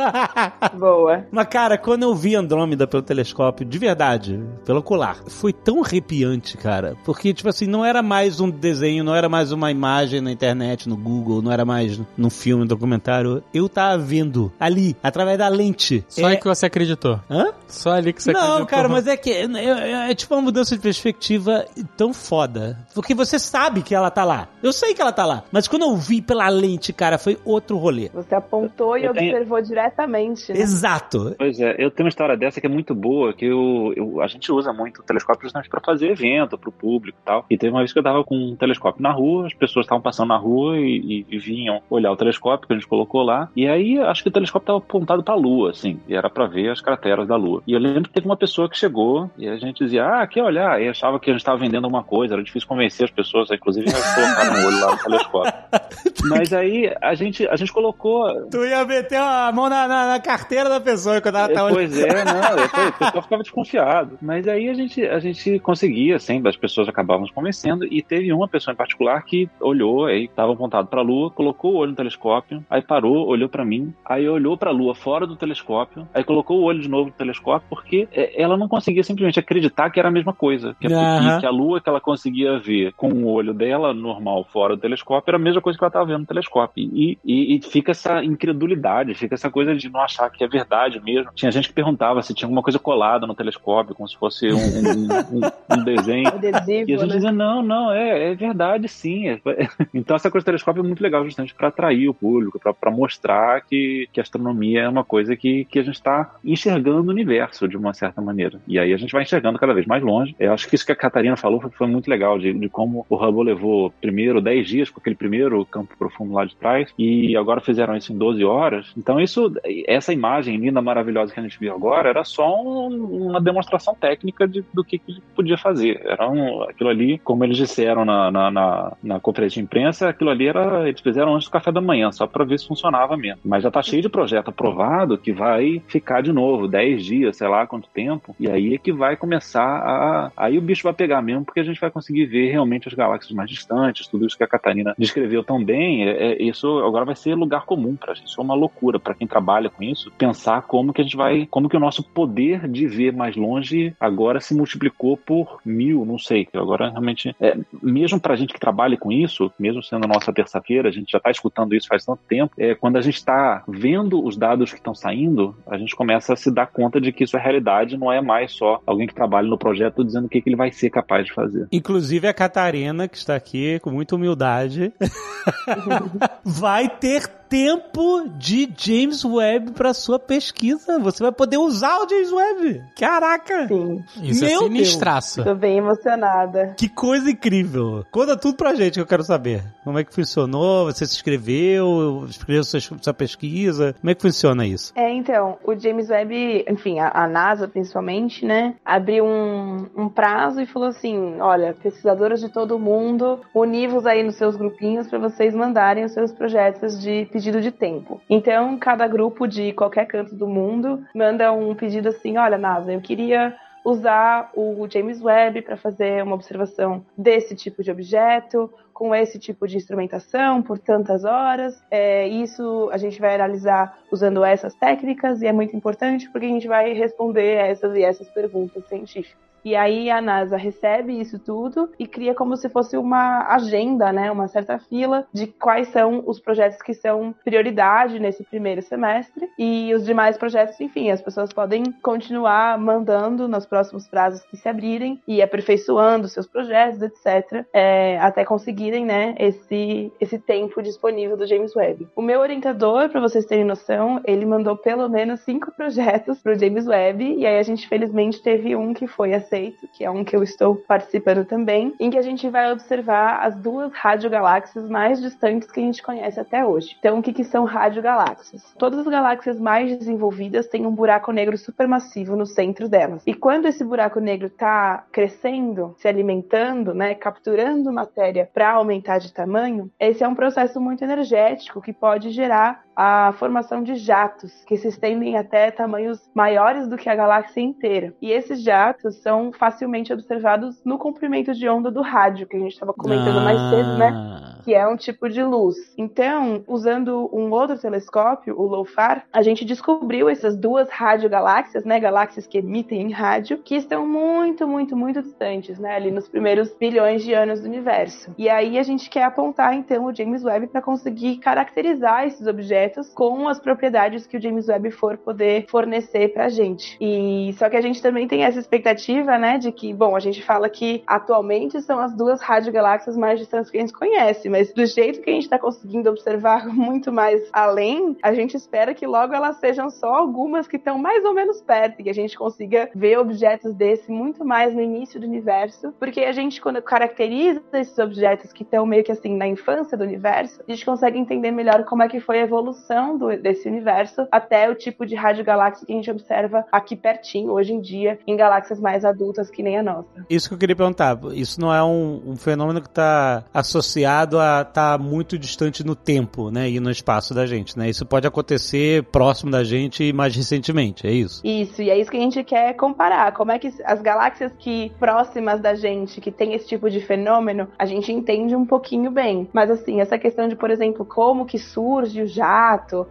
Boa. Mas, cara, quando eu vi Andrômeda pelo telescópio, de verdade, pelo ocular, foi tão arrepiante, cara. Porque, tipo assim, não era mais um desenho, não era mais uma imagem na internet, no Google, não era mais num filme, um documentário. Eu tava vendo ali, através da lente. Só é... aí que você acreditou. Hã? Só ali que você Não, acreditou. cara, mas é que é, é- é tipo uma mudança de perspectiva tão foda. Porque você sabe que ela tá lá. Eu sei que ela tá lá. Mas quando eu vi pela lente, cara, foi outro rolê. Você apontou e Eu tenho- observou diretamente, né? Exato. Pois é, eu tenho uma história dessa que é muito boa, que eu, eu- a gente usa muito o telescópio justamente para fazer evento pro público e tal. E teve uma vez que eu tava com um telescópio na rua, as pessoas estavam passando na rua e, e- e vinham olhar o telescópio que a gente colocou lá. E aí acho que o telescópio tava apontado pra lua, assim, e era para ver as crateras da lua. E eu lembro que teve uma pessoa que chegou e a gente dizia, ah, quer olhar? E achava que a gente tava vendendo alguma coisa, era difícil convencer as pessoas, inclusive elas colocaram o olho lá no telescópio. Mas aí a gente, a gente colocou Tu ia meter a mão na, na- na carteira da pessoa quando ela É, olhando. Pois é, não, o pessoal ficava desconfiado. Mas aí a gente, a gente conseguia, sempre, as pessoas acabavam nos convencendo, e teve uma pessoa em particular que olhou, aí estava apontado para a lua, colocou o olho no telescópio, aí parou, olhou para mim, aí olhou para a lua fora do telescópio, aí colocou o olho de novo no telescópio, porque é, ela não conseguia simplesmente acreditar que era a mesma coisa. Que, que, que a lua que ela conseguia ver com o olho dela normal fora do telescópio era a mesma coisa que ela estava vendo no telescópio. E, e, e fica essa incredulidade, fica essa coisa de não achar que é verdade mesmo. Tinha gente que perguntava se tinha alguma coisa colada no telescópio, como se fosse um, um- um- um desenho. Adesivo, E a gente né? dizia, não, não, é, é verdade sim. É- Então essa coisa do telescópio é muito legal, justamente para atrair o público, para mostrar que, que a astronomia é uma coisa que, que a gente está enxergando o universo de uma certa maneira. E aí a gente vai enxergando cada vez mais longe. Eu acho que isso que a Catarina falou foi, foi muito legal, de, de como o Hubble levou primeiro 10 dias com aquele primeiro campo profundo lá de trás, e agora fizeram isso em 12 horas. Então isso, essa imagem linda, maravilhosa que a gente viu agora, era só um- uma demonstração técnica de- do que, que podia fazer. Era um, aquilo ali, como eles disseram na, na, na, na conferência de imprensa, aquilo ali era, eles fizeram antes do café da manhã, só para ver se funcionava mesmo. Mas já tá cheio de projeto aprovado que vai ficar de novo, 10 dias, sei lá quanto tempo, e aí é que vai começar a. Aí o bicho vai pegar mesmo, porque a gente vai conseguir ver realmente as galáxias mais distantes, tudo isso que a Catarina descreveu tão bem. É, é- isso agora vai ser lugar comum pra gente. Isso é uma loucura para quem trabalha com isso, pensar como que a gente vai, como que o nosso poder de ver mais longe agora se multiplicou por mil, não sei. Agora realmente, é, mesmo pra gente que trabalha com isso, mesmo sendo a nossa terça-feira, a gente já tá escutando isso faz tanto tempo, é, quando a gente está vendo os dados que estão saindo, a gente começa a se dar conta de que isso é realidade, não é mais só alguém que trabalha no projeto dizendo o que, que ele vai ser capaz de fazer. Inclusive a Catarina, que está aqui com muita humildade, vai ter tempo de James Webb para sua pesquisa. Você vai poder usar o James Webb. Caraca! Sim, Isso é Meu sinistraço. tô bem emocionada. Que coisa incrível! Conta tudo pra gente que eu quero saber. Como é que funcionou? Você se inscreveu? Escreveu sua, sua pesquisa? Como é que funciona isso? É, então, o James Webb, enfim, a, a NASA principalmente, né, abriu um, um prazo e falou assim: olha, pesquisadores de todo mundo, univos aí nos seus grupinhos para vocês mandarem os seus projetos de pedido de tempo. Então, cada grupo de qualquer canto do mundo manda um pedido assim: olha, NASA, eu queria usar o James Webb para fazer uma observação desse tipo de objeto, com esse tipo de instrumentação por tantas horas. É, isso a gente vai analisar usando essas técnicas e é muito importante porque a gente vai responder essas e essas perguntas científicas. E aí a NASA recebe isso tudo e cria como se fosse uma agenda, né, uma certa fila de quais são os projetos que são prioridade nesse primeiro semestre e os demais projetos, enfim, as pessoas podem continuar mandando nos próximos prazos que se abrirem e aperfeiçoando seus projetos, etc, é, até conseguirem, né, esse esse tempo disponível do James Webb. O meu orientador, para vocês terem noção, ele mandou pelo menos cinco projetos para o James Webb e aí a gente felizmente teve um que foi aceito, que é um que eu estou participando também, em que a gente vai observar as duas radiogaláxias mais distantes que a gente conhece até hoje. Então, o que, que são radiogaláxias? Todas as galáxias mais desenvolvidas têm um buraco negro supermassivo no centro delas. E quando esse buraco negro está crescendo, se alimentando, né, capturando matéria para aumentar de tamanho, esse é um processo muito energético que pode gerar a formação de jatos que se estendem até tamanhos maiores do que a galáxia inteira. E esses jatos são facilmente observados no comprimento de onda do rádio, que a gente estava comentando mais cedo, né? Ah, que é um tipo de luz. Então, usando um outro telescópio, o LOFAR, a gente descobriu essas duas radiogaláxias, né, galáxias que emitem em rádio, que estão muito, muito, muito distantes, né, ali nos primeiros bilhões de anos do universo. E aí a gente quer apontar então o James Webb para conseguir caracterizar esses objetos com as propriedades que o James Webb for poder fornecer para a gente. E só que a gente também tem essa expectativa, né, de que, bom, a gente fala que atualmente são as duas radiogaláxias mais distantes que a gente conhece, mas do jeito que a gente está conseguindo observar muito mais além, a gente espera que logo elas sejam só algumas que estão mais ou menos perto e que a gente consiga ver objetos desse muito mais no início do universo, porque a gente quando caracteriza esses objetos que estão meio que assim na infância do universo, a gente consegue entender melhor como é que foi a evolução do, desse universo até o tipo de radiogaláxia que a gente observa aqui pertinho hoje em dia em galáxias mais adultas que nem a nossa. Isso que eu queria perguntar, isso não é um, um fenômeno que está associado a estar tá muito distante no tempo, né, e no espaço da gente, né? Isso pode acontecer próximo da gente mais recentemente, é isso? Isso, e é isso que a gente quer comparar, como é que as galáxias que próximas da gente, que tem esse tipo de fenômeno, a gente entende um pouquinho bem. Mas assim, essa questão de, por exemplo, como que surge o jato,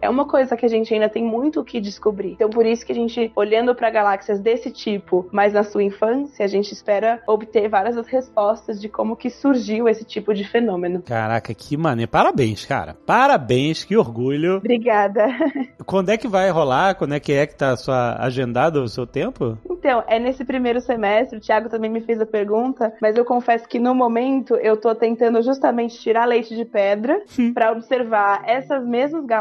é uma coisa que a gente ainda tem muito o que descobrir. Então, por isso que a gente, olhando para galáxias desse tipo, mas na sua infância, a gente espera obter várias das respostas de como que surgiu esse tipo de fenômeno. Caraca, que maneiro. Parabéns, cara. Parabéns, que orgulho. Obrigada. Quando é que vai rolar? Quando é que é que tá sua agendado o seu tempo? Então, é nesse primeiro semestre, o Thiago também me fez a pergunta, mas eu confesso que no momento eu tô tentando justamente tirar leite de pedra para observar essas mesmas galáxias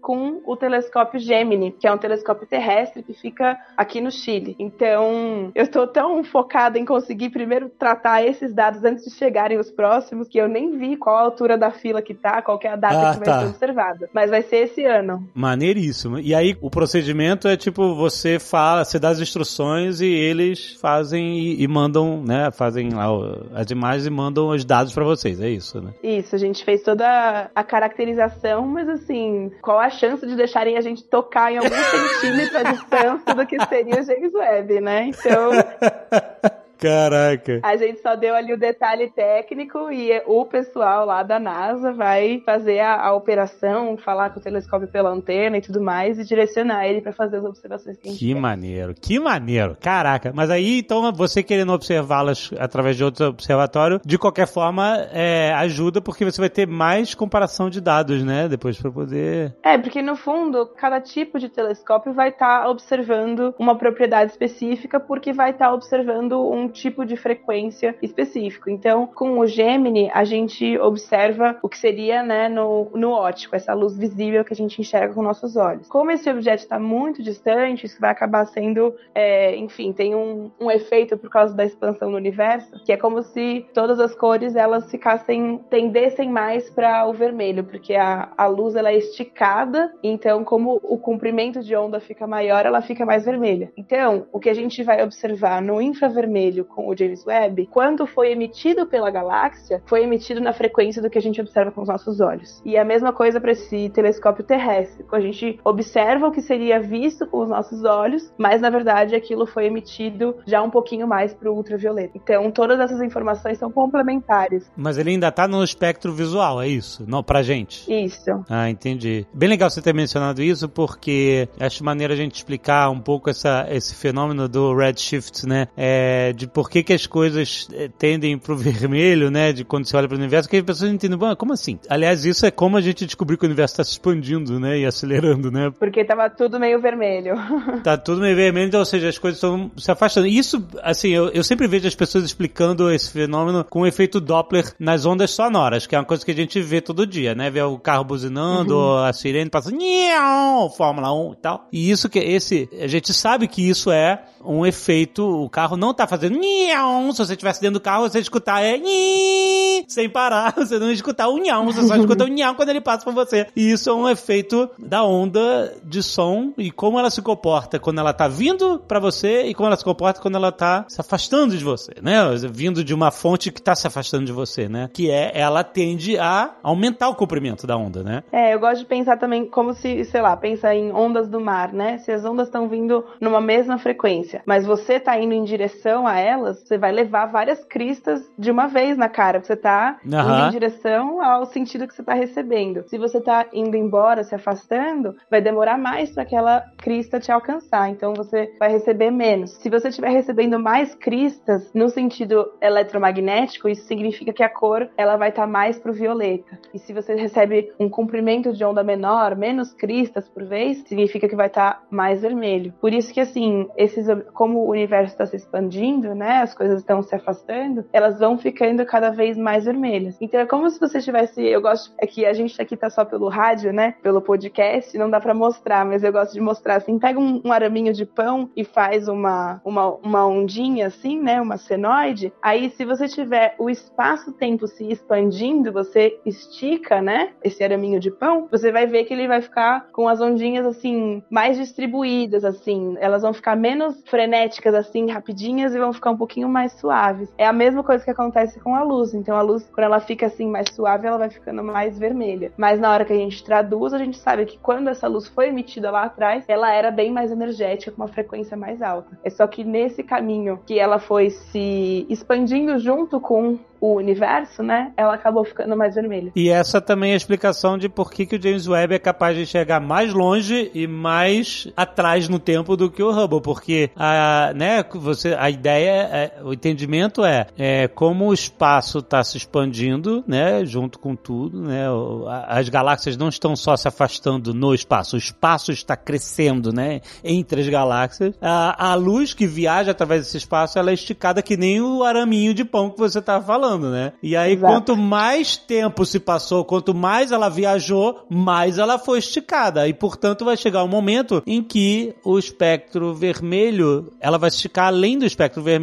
com o telescópio Gemini, que é um telescópio terrestre que fica aqui no Chile. Então, eu tô tão focada em conseguir primeiro tratar esses dados antes de chegarem os próximos, que eu nem vi qual a altura da fila que tá, qual é a data ah, que vai tá. ser observada. Mas vai ser esse ano. Maneiríssimo. E aí, o procedimento é tipo, você fala, você dá as instruções e eles fazem e, e mandam, né, fazem lá as imagens e mandam os dados para vocês, é isso, né? Isso, a gente fez toda a caracterização, mas assim, qual a chance de deixarem a gente tocar em algum centímetro a distância do que seria o James Webb, né? Então... Caraca. A gente só deu ali o detalhe técnico e o pessoal lá da NASA vai fazer a, a operação, falar com o telescópio pela antena e tudo mais e direcionar ele para fazer as observações que a gente Que maneiro, que maneiro. Caraca. Mas aí, então, você querendo observá-las através de outro observatório, de qualquer forma, é, ajuda porque você vai ter mais comparação de dados, né? Depois para poder. É, porque no fundo, cada tipo de telescópio vai estar tá observando uma propriedade específica porque vai estar tá observando um tipo de frequência específico. Então, com o Gemini, a gente observa o que seria né, no, no óptico, essa luz visível que a gente enxerga com nossos olhos. Como esse objeto está muito distante, isso vai acabar sendo, é, enfim, tem um, um efeito por causa da expansão do universo, que é como se todas as cores elas ficassem, tendessem mais para o vermelho, porque a, a luz ela é esticada, então como o comprimento de onda fica maior, ela fica mais vermelha. Então, o que a gente vai observar no infravermelho com o James Webb, quando foi emitido pela galáxia, foi emitido na frequência do que a gente observa com os nossos olhos. E a mesma coisa para esse telescópio terrestre. A gente observa o que seria visto com os nossos olhos, mas na verdade aquilo foi emitido já um pouquinho mais para o ultravioleta. Então todas essas informações são complementares. Mas ele ainda está no espectro visual, é isso? Não pra gente? Isso. Ah, entendi. Bem legal você ter mencionado isso, porque acho maneiro a gente explicar um pouco essa, esse fenômeno do redshift, né? É, de por que, que as coisas eh, tendem pro vermelho, né? De quando você olha para o universo, que as pessoas entendem, como assim? Aliás, isso é como a gente descobriu que o universo está se expandindo, né? E acelerando, né? Porque tava tudo meio vermelho. tá tudo meio vermelho, então, ou seja, as coisas estão se afastando. Isso, assim, eu, eu sempre vejo as pessoas explicando esse fenômeno com o efeito Doppler nas ondas sonoras, que é uma coisa que a gente vê todo dia, né? Vê o carro buzinando, uhum. a sirene passando, Fórmula 1 e tal. E isso que esse, a gente sabe que isso é um efeito, o carro não tá fazendo se você estivesse dentro do carro, você escutar é sem parar, você não escutar o nhão, você só escuta o nhão quando ele passa por você. E isso é um efeito da onda de som e como ela se comporta quando ela tá vindo para você e como ela se comporta quando ela tá se afastando de você, né? Vindo de uma fonte que tá se afastando de você, né? Que é, ela tende a aumentar o comprimento da onda, né? É, eu gosto de pensar também como se, sei lá, pensa em ondas do mar, né? Se as ondas estão vindo numa mesma frequência mas você tá indo em direção a elas, você vai levar várias cristas de uma vez na cara. Você tá indo Aham. em direção ao sentido que você tá recebendo. Se você tá indo embora, se afastando, vai demorar mais para aquela crista te alcançar. Então você vai receber menos. Se você estiver recebendo mais cristas no sentido eletromagnético, isso significa que a cor ela vai estar mais pro violeta. E se você recebe um comprimento de onda menor, menos cristas por vez, significa que vai estar mais vermelho. Por isso que assim, esses como o universo está se expandindo, né, as coisas estão se afastando, elas vão ficando cada vez mais vermelhas. Então é como se você tivesse, eu gosto é que a gente aqui tá só pelo rádio, né, pelo podcast, não dá pra mostrar, mas eu gosto de mostrar assim, pega um, um araminho de pão e faz uma uma, uma ondinha assim, né, uma senoide. Aí se você tiver o espaço-tempo se expandindo, você estica, né, esse araminho de pão, você vai ver que ele vai ficar com as ondinhas assim mais distribuídas assim, elas vão ficar menos frenéticas assim, rapidinhas e vão ficar um pouquinho mais suaves. É a mesma coisa que acontece com a luz. Então a luz, quando ela fica assim mais suave, ela vai ficando mais vermelha. Mas na hora que a gente traduz, a gente sabe que quando essa luz foi emitida lá atrás, ela era bem mais energética, com uma frequência mais alta. É só que nesse caminho que ela foi se expandindo junto com o universo, né? Ela acabou ficando mais vermelha. E essa também é a explicação de por que, que o James Webb é capaz de enxergar mais longe e mais atrás no tempo do que o Hubble, porque a, né, você, a ideia, é, o entendimento é, é como o espaço está se expandindo, né, junto com tudo, né, as galáxias não estão só se afastando no espaço, o espaço está crescendo, né, entre as galáxias. A, a luz que viaja através desse espaço, ela é esticada que nem o araminho de pão que você estava falando, né? E aí, Exato. quanto mais tempo se passou, quanto mais ela viajou, mais ela foi esticada. E, portanto, vai chegar um momento em que o espectro vermelho, ela vai se esticar além do espectro vermelho,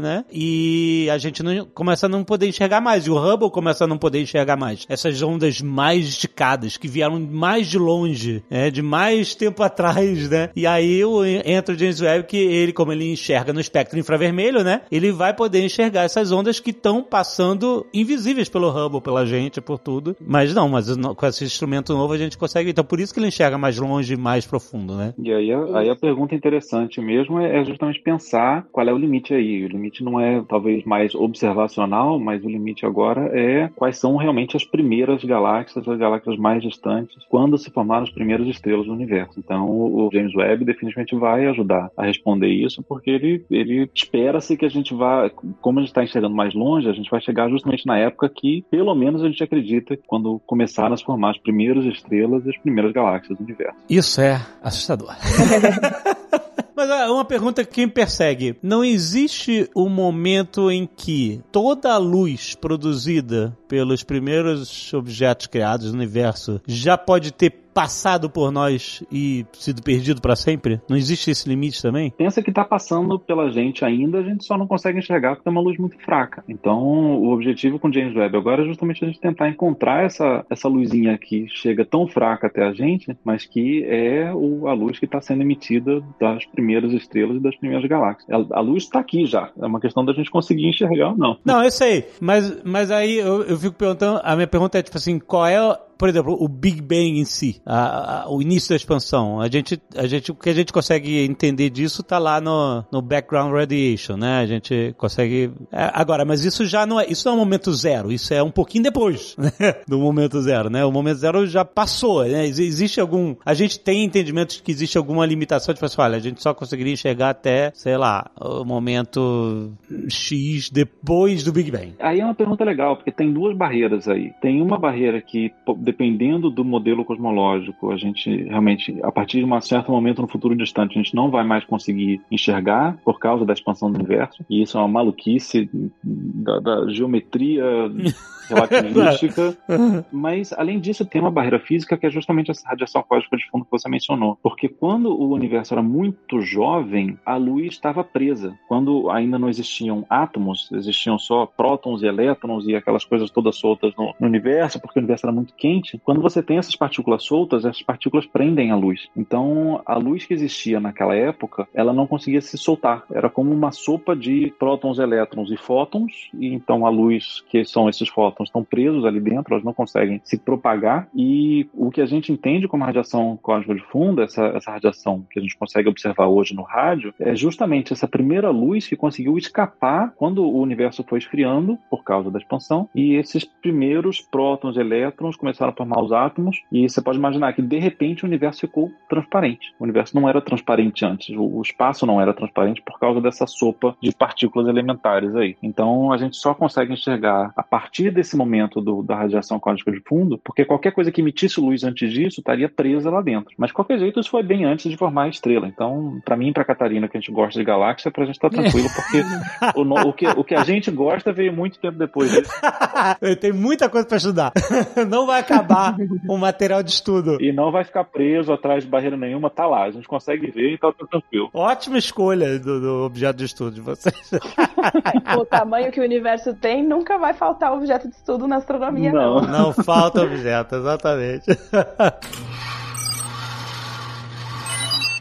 né? E a gente não, começa a não poder enxergar mais. E o Hubble começa a não poder enxergar mais. Essas ondas mais esticadas, que vieram mais de longe, né? De mais tempo atrás, né? E aí entra o James Webb, que ele, como ele enxerga no espectro infravermelho, né? Ele vai poder enxergar essas ondas que estão passando invisíveis pelo Hubble, pela gente, por tudo. Mas não, mas com esse instrumento novo a gente consegue. Então por isso que ele enxerga mais longe e mais profundo, né? E aí, a- aí a pergunta interessante mesmo é, é justamente pensar qual é o limite aí. O limite não é talvez mais observacional, mas o limite agora é quais são realmente as primeiras galáxias, as galáxias mais distantes, quando se formaram as primeiras estrelas do universo. Então, o James Webb definitivamente vai ajudar a responder isso, porque ele, ele espera-se que a gente vá, como a gente está enxergando mais longe, a gente vai chegar justamente na época que, pelo menos, a gente acredita que quando começaram a se formar as primeiras estrelas e as primeiras galáxias do universo. Isso é assustador. Mas ah, uma pergunta que quem persegue: não existe um momento em que toda a luz produzida pelos primeiros objetos criados no universo já pode ter passado por nós e sido perdido para sempre? Não existe esse limite também? pensa que está passando pela gente ainda, a gente só não consegue enxergar porque é uma luz muito fraca. Então, o objetivo com o James Webb agora é justamente a gente tentar encontrar essa, essa luzinha que chega tão fraca até a gente, mas que é o, a luz que está sendo emitida das primeiras estrelas e das primeiras galáxias. A, a luz está aqui já, é uma questão da gente conseguir enxergar ou não. Não, eu sei. Mas, mas aí eu, eu fico perguntando, a minha pergunta é tipo assim, qual é, por exemplo, o Big Bang em si, a- a- o início da expansão. A gente, a gente, o que a gente consegue entender disso tá lá no, no background radiation, né? A gente consegue. é, agora, mas isso já não é, isso não é o momento zero, isso é um pouquinho depois, né? Do momento zero, né? O momento zero já passou, né? Ex- Existe algum, a gente tem entendimento de que existe alguma limitação, tipo assim, olha, a gente só conseguiria enxergar até, sei lá, o momento X depois do Big Bang. Aí é uma pergunta legal, porque tem duas barreiras aí. Tem uma barreira que, dependendo do modelo cosmológico, a gente realmente, a partir de um certo momento no futuro distante, a gente não vai mais conseguir enxergar por causa da expansão do universo. E isso é uma maluquice da, da geometria relativística. Mas, além disso, tem uma barreira física que é justamente essa radiação cósmica de fundo que você mencionou. Porque quando o universo era muito jovem, a luz estava presa. Quando ainda não existiam átomos, existiam só prótons e elétrons e aquelas coisas todas soltas no, no universo, porque o universo era muito quente. Quando você tem essas partículas soltas, essas partículas prendem a luz. Então, a luz que existia naquela época, ela não conseguia se soltar. Era como uma sopa de prótons, elétrons e fótons. E então, a luz, que são esses fótons, estão presos ali dentro, elas não conseguem se propagar. E o que a gente entende como radiação cósmica de fundo, essa, essa radiação que a gente consegue observar hoje no rádio, é justamente essa primeira luz que conseguiu escapar quando o universo foi esfriando por causa da expansão. E esses primeiros prótons elétrons começaram a formar os átomos. E você pode imaginar que de repente o universo ficou transparente. O universo não era transparente antes, o espaço não era transparente por causa dessa sopa de partículas elementares aí. Então a gente só consegue enxergar a partir desse momento do, da radiação cósmica de fundo, porque qualquer coisa que emitisse luz antes disso estaria presa lá dentro. Mas de qualquer jeito isso foi bem antes de formar a estrela. Então, para mim e para Catarina, que a gente gosta de galáxia, pra gente estar tá tranquilo, porque o, o, que, o que a gente gosta veio muito tempo depois disso. Tem muita coisa para estudar. Não vai acabar o material de estudo. E não vai ficar preso atrás de barreira nenhuma, tá lá. A gente consegue ver e tá tranquilo. Ótima escolha do, do objeto de estudo de vocês. o tamanho que o universo tem, nunca vai faltar objeto de estudo na astronomia, não. Não, não falta objeto, exatamente.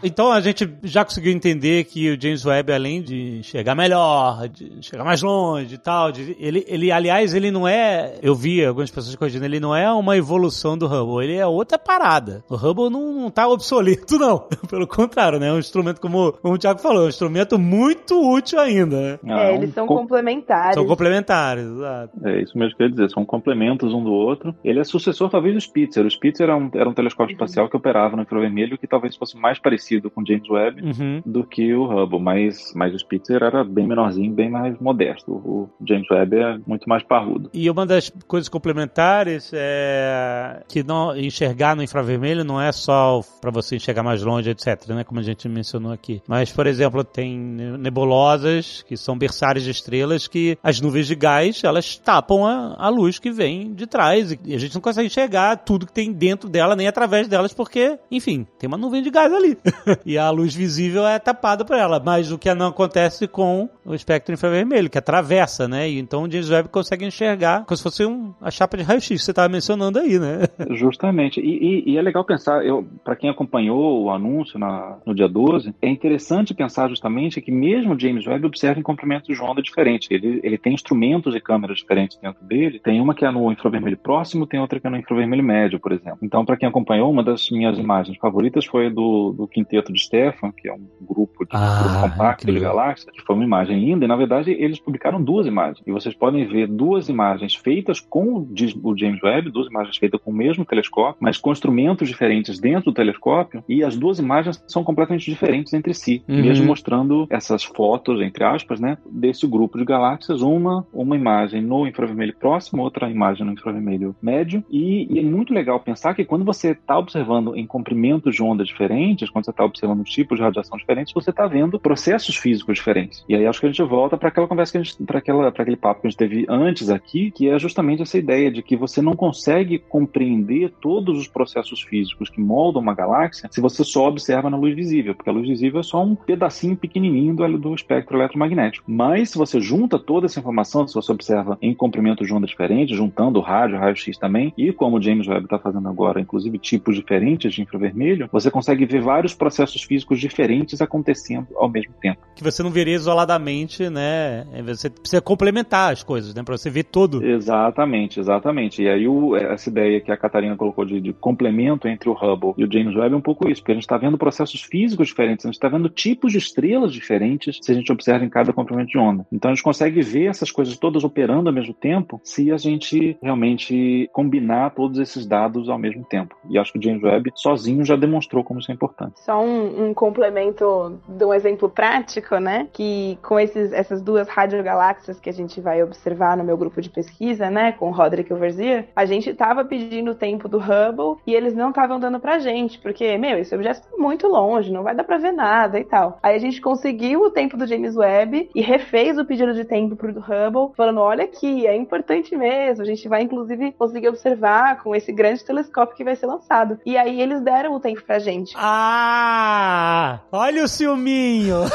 Então a gente já conseguiu entender que o James Webb, além de chegar melhor, de chegar mais longe e tal, de, ele, ele, aliás, ele não é, eu vi algumas pessoas corrigindo, ele não é uma evolução do Hubble, ele é outra parada. O Hubble não, não tá obsoleto, não. Pelo contrário, né? É um instrumento, como, como o Thiago falou, é um instrumento muito útil ainda, né? É, eles são com... complementares. São complementares, exato. É isso mesmo que eu ia dizer, são complementos um do outro. Ele é sucessor, talvez, do Spitzer. O Spitzer era um, era um telescópio uhum. espacial que operava no infravermelho, que talvez fosse mais parecido parecido com James Webb uhum. do que o Hubble, mas, mas o Spitzer era bem menorzinho, bem mais modesto. O James Webb é muito mais parrudo. E uma das coisas complementares é que não enxergar no infravermelho não é só para você enxergar mais longe, etc, né, como a gente mencionou aqui. Mas, por exemplo, tem nebulosas que são berçários de estrelas que as nuvens de gás, elas tapam a, a luz que vem de trás e a gente não consegue enxergar tudo que tem dentro dela nem através delas porque, enfim, tem uma nuvem de gás ali. e a luz visível é tapada por ela. Mas o que não acontece com o espectro infravermelho, que atravessa, né? Então o James Webb consegue enxergar como se fosse um, a chapa de raio-x que você estava mencionando aí, né? Justamente. E, e, e é legal pensar, para quem acompanhou o anúncio na, no dia 12, é interessante pensar justamente que mesmo o James Webb observa em comprimentos de onda diferentes. Ele, ele tem instrumentos e câmeras diferentes dentro dele. Tem uma que é no infravermelho próximo, tem outra que é no infravermelho médio, por exemplo. Então, para quem acompanhou, uma das minhas imagens favoritas foi do, do quinteto Quinteto de Stefan, que é um grupo de ah, compacto de galáxias, que foi uma imagem linda, e na verdade eles publicaram duas imagens. E vocês podem ver duas imagens feitas com o James Webb, duas imagens feitas com o mesmo telescópio, mas com instrumentos diferentes dentro do telescópio, e as duas imagens são completamente diferentes entre si, uhum. mesmo mostrando essas fotos, entre aspas, né, desse grupo de galáxias, uma, uma imagem no infravermelho próximo, outra imagem no infravermelho médio, e, e é muito legal pensar que quando você está observando em comprimentos de onda diferentes, quando você está observando tipos de radiação diferentes, você está vendo processos físicos diferentes. E aí acho que a gente volta para aquela conversa que a gente, para aquele papo que a gente teve antes aqui, que é justamente essa ideia de que você não consegue compreender todos os processos físicos que moldam uma galáxia se você só observa na luz visível, porque a luz visível é só um pedacinho pequenininho do, do espectro eletromagnético. Mas se você junta toda essa informação, se você observa em comprimentos de onda diferentes, juntando rádio, raio-x também, e como o James Webb está fazendo agora, inclusive tipos diferentes de infravermelho, você consegue ver vários processos físicos diferentes acontecendo ao mesmo tempo. Que você não veria isoladamente, né? É, você precisa complementar as coisas, né? Para você ver todo. Exatamente, exatamente. E aí o, essa ideia que a Catarina colocou de, de, complemento entre o Hubble e o James Webb é um pouco isso, porque a gente está vendo processos físicos diferentes, a gente está vendo tipos de estrelas diferentes se a gente observa em cada comprimento de onda. Então a gente consegue ver essas coisas todas operando ao mesmo tempo se a gente realmente combinar todos esses dados ao mesmo tempo. E acho que o James Webb sozinho já demonstrou como isso é importante. Só um, um, complemento de um exemplo prático, né? Que com esses, essas duas radiogaláxias que a gente vai observar no meu grupo de pesquisa, né? Com o Roderick Overzier, a gente estava pedindo o tempo do Hubble e eles não estavam dando pra gente, porque, meu, esse objeto está muito longe, não vai dar pra ver nada e tal. Aí a gente conseguiu o tempo do James Webb e refez o pedido de tempo pro Hubble, falando: olha aqui, é importante mesmo, a gente vai inclusive conseguir observar com esse grande telescópio que vai ser lançado. E aí eles deram o tempo pra gente. Ah! Ah! Olha o ciúminho!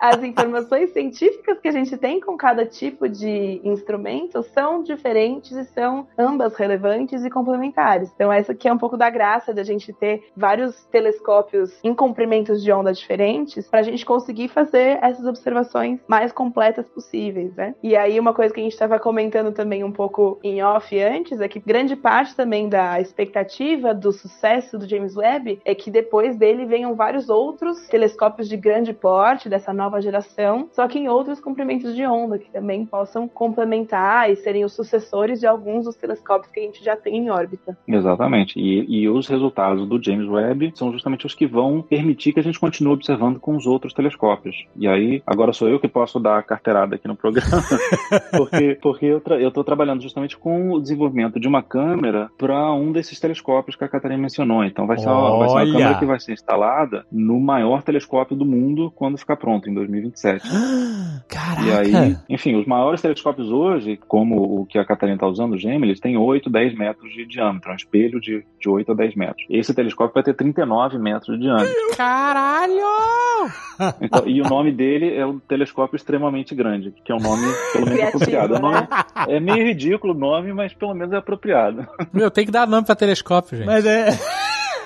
As informações científicas que a gente tem com cada tipo de instrumento são diferentes e são ambas relevantes e complementares. Então, essa aqui é um pouco da graça da gente ter vários telescópios em comprimentos de onda diferentes para a gente conseguir fazer essas observações mais completas possíveis, né? E aí, uma coisa que a gente estava comentando também um pouco em off antes é que grande parte também da expectativa do sucesso do James Webb é que depois dele venham vários outros telescópios de grande porte dessa nova geração, só que em outros comprimentos de onda que também possam complementar e serem os sucessores de alguns dos telescópios que a gente já tem em órbita. Exatamente. E, e os resultados do James Webb são justamente os que vão permitir que a gente continue observando com os outros telescópios. E aí, agora sou eu que posso dar a carteirada aqui no programa, porque, porque eu estou trabalhando justamente com o desenvolvimento de uma câmera para um desses telescópios que a Catarina mencionou. Então vai ser, uma, vai ser uma câmera que vai ser instalada no maior telescópio do mundo quando ficar pronto, em 2027. Caraca! E aí, enfim, os maiores telescópios hoje, como o que a Catarina está usando, o GEM, eles têm 8, 10 metros de diâmetro, um espelho de, de 8 a 10 metros. Esse telescópio vai ter 39 metros de diâmetro. Caralho! Então, e o nome dele é o telescópio extremamente grande, que é um nome pelo menos Criativo, apropriado. É, nome- é meio ridículo o nome, mas pelo menos é apropriado. Meu, tem que dar nome pra telescópio, gente. Mas é.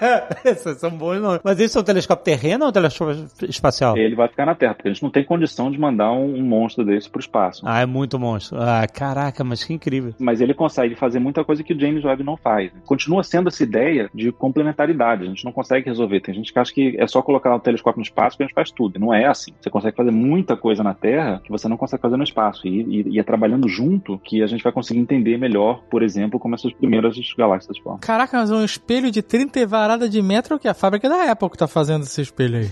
Esses são bons nomes. Mas eles são telescópio terreno ou telescópio espacial? Ele vai ficar na Terra, porque a gente não tem condição de mandar um, um monstro desse pro espaço. Ah, é muito monstro. Ah, caraca, mas que incrível. Mas ele consegue fazer muita coisa que o James Webb não faz. Continua sendo essa ideia de complementaridade. A gente não consegue resolver. Tem gente que acha que é só colocar o telescópio no espaço que a gente faz tudo. E não é assim. Você consegue fazer muita coisa na Terra que você não consegue fazer no espaço. E, e- e é trabalhando junto que a gente vai conseguir entender melhor, por exemplo, como essas primeiras galáxias formam. Caraca, mas um espelho de 30 varada de metro, que é a fábrica da Apple que tá fazendo esse espelho aí.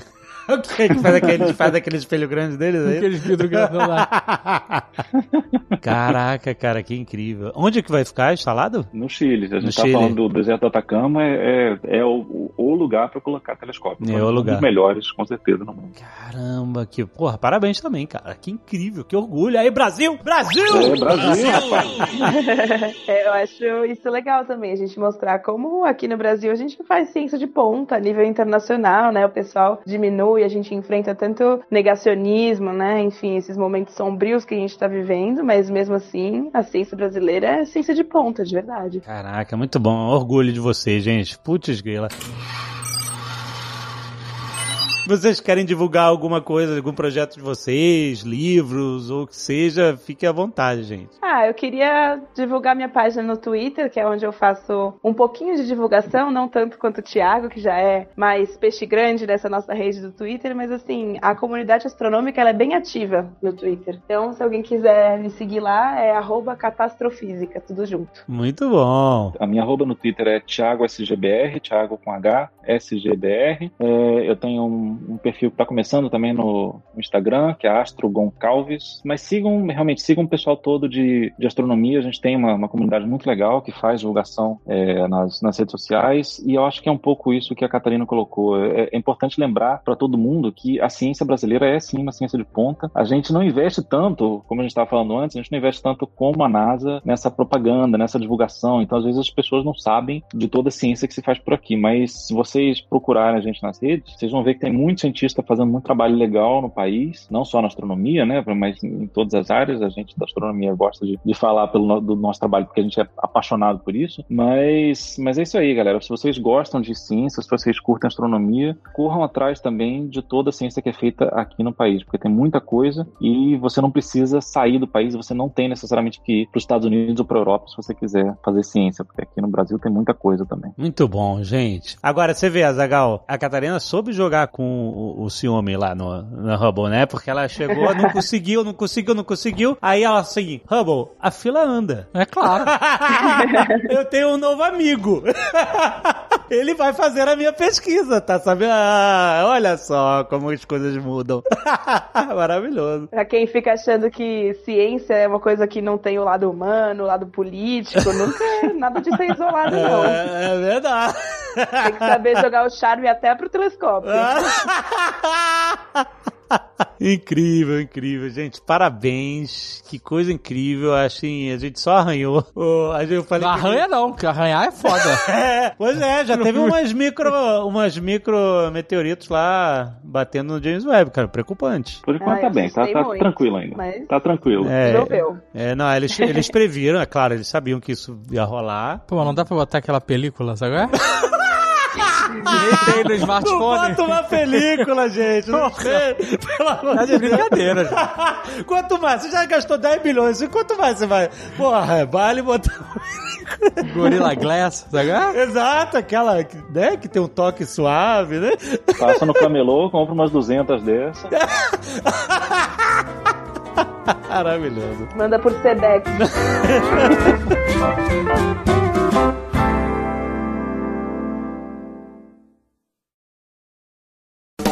O que que faz aquele, faz aquele espelho grande deles aí? Aqueles vidros grandão lá. Caraca, cara, que incrível. Onde que vai ficar instalado? No Chile, a gente No está Chile. falando do deserto do Atacama, é, é, é o, o lugar para colocar telescópio. É o um lugar. dos melhores, com certeza, no mundo. Caramba, que porra, parabéns também, cara. Que incrível, que orgulho. Aí, Brasil! Brasil! É Brasil, rapaz. É, eu acho isso legal também, a gente mostrar como aqui no Brasil a gente faz ciência de ponta a nível internacional, né? O pessoal diminui, a gente enfrenta tanto negacionismo, né? Enfim, esses momentos sombrios que a gente tá vivendo, mas mesmo assim, a ciência brasileira é ciência de ponta, de verdade. Caraca, muito bom. Orgulho de vocês, gente. Putz, grila. Vocês querem divulgar alguma coisa, algum projeto de vocês, livros ou o que seja, fique à vontade, gente. Ah, eu queria divulgar minha página no Twitter, que é onde eu faço um pouquinho de divulgação, não tanto quanto o Thiago, que já é mais peixe grande nessa nossa rede do Twitter, mas assim, a comunidade astronômica ela é bem ativa no Twitter. Então, se alguém quiser me seguir lá, é arroba catastrofísica, tudo junto. Muito bom. A minha arroba no Twitter é ThiagoSGBR, Thiago com H, SGBR. É, eu tenho um, um perfil que está começando também no, Instagram, que é Astro Goncalves. Mas sigam, realmente, sigam o pessoal todo de, de astronomia. A gente tem uma, uma comunidade muito legal que faz divulgação é, nas, nas redes sociais. E eu acho que é um pouco isso que a Catarina colocou. É, é importante lembrar para todo mundo que a ciência brasileira é sim uma ciência de ponta. A gente não investe tanto, como a gente estava falando antes, a gente não investe tanto como a NASA nessa propaganda, nessa divulgação. Então, às vezes, as pessoas não sabem de toda a ciência que se faz por aqui. Mas se vocês procurarem a gente nas redes, vocês vão ver que tem muito cientista fazendo muito trabalho legal no país, não só na astronomia, né, mas em todas as áreas. A gente da astronomia gosta de, de falar pelo do nosso trabalho porque a gente é apaixonado por isso. Mas, mas é isso aí, galera. Se vocês gostam de ciência, se vocês curtem astronomia, corram atrás também de toda a ciência que é feita aqui no país, porque tem muita coisa e você não precisa sair do país, você não tem necessariamente que ir para os Estados Unidos ou para a Europa se você quiser fazer ciência, porque aqui no Brasil tem muita coisa também. Muito bom, gente. Agora, você vê, Azagal, a Catarina soube jogar com o, o ciúme lá no, no Hubble, né? Porque ela chegou, não conseguiu, não conseguiu, não conseguiu. Aí ela assim, Hubble, a fila anda. É claro. Eu tenho um novo amigo. Ele vai fazer a minha pesquisa, tá sabendo? Ah, olha só como as coisas mudam. Maravilhoso. Pra quem fica achando que ciência é uma coisa que não tem o lado humano, o lado político, nunca é nada disso é isolado, não. É, é verdade. Tem que saber jogar o charme até pro telescópio. incrível, incrível, gente. Parabéns. Que coisa incrível. Assim, a gente só arranhou. Oh, a gente, eu falei Não que- arranha não, porque arranhar é foda. É, pois é, já teve umas micro, umas micro meteoritos lá batendo no James Webb, cara, preocupante. Por enquanto Ah, tá bem, tá, tá muito, tranquilo ainda. mas- Tá tranquilo. É, Choveu. é, não, eles, eles previram, é claro, eles sabiam que isso ia rolar. Pô, não dá pra botar aquela película, sabe? Nem tem no Não smartphone. bota uma película, gente. Não tem, pelo amor Tá de brincadeira, gente. Quanto mais? Você já gastou 10 bilhões, e quanto mais você vai? Porra, vale botar. Gorilla Glass, sabe? Exato, aquela que, né, que tem um toque suave, né? Passa no camelô, compra umas 200 dessas. Maravilhoso. Manda por Sedex.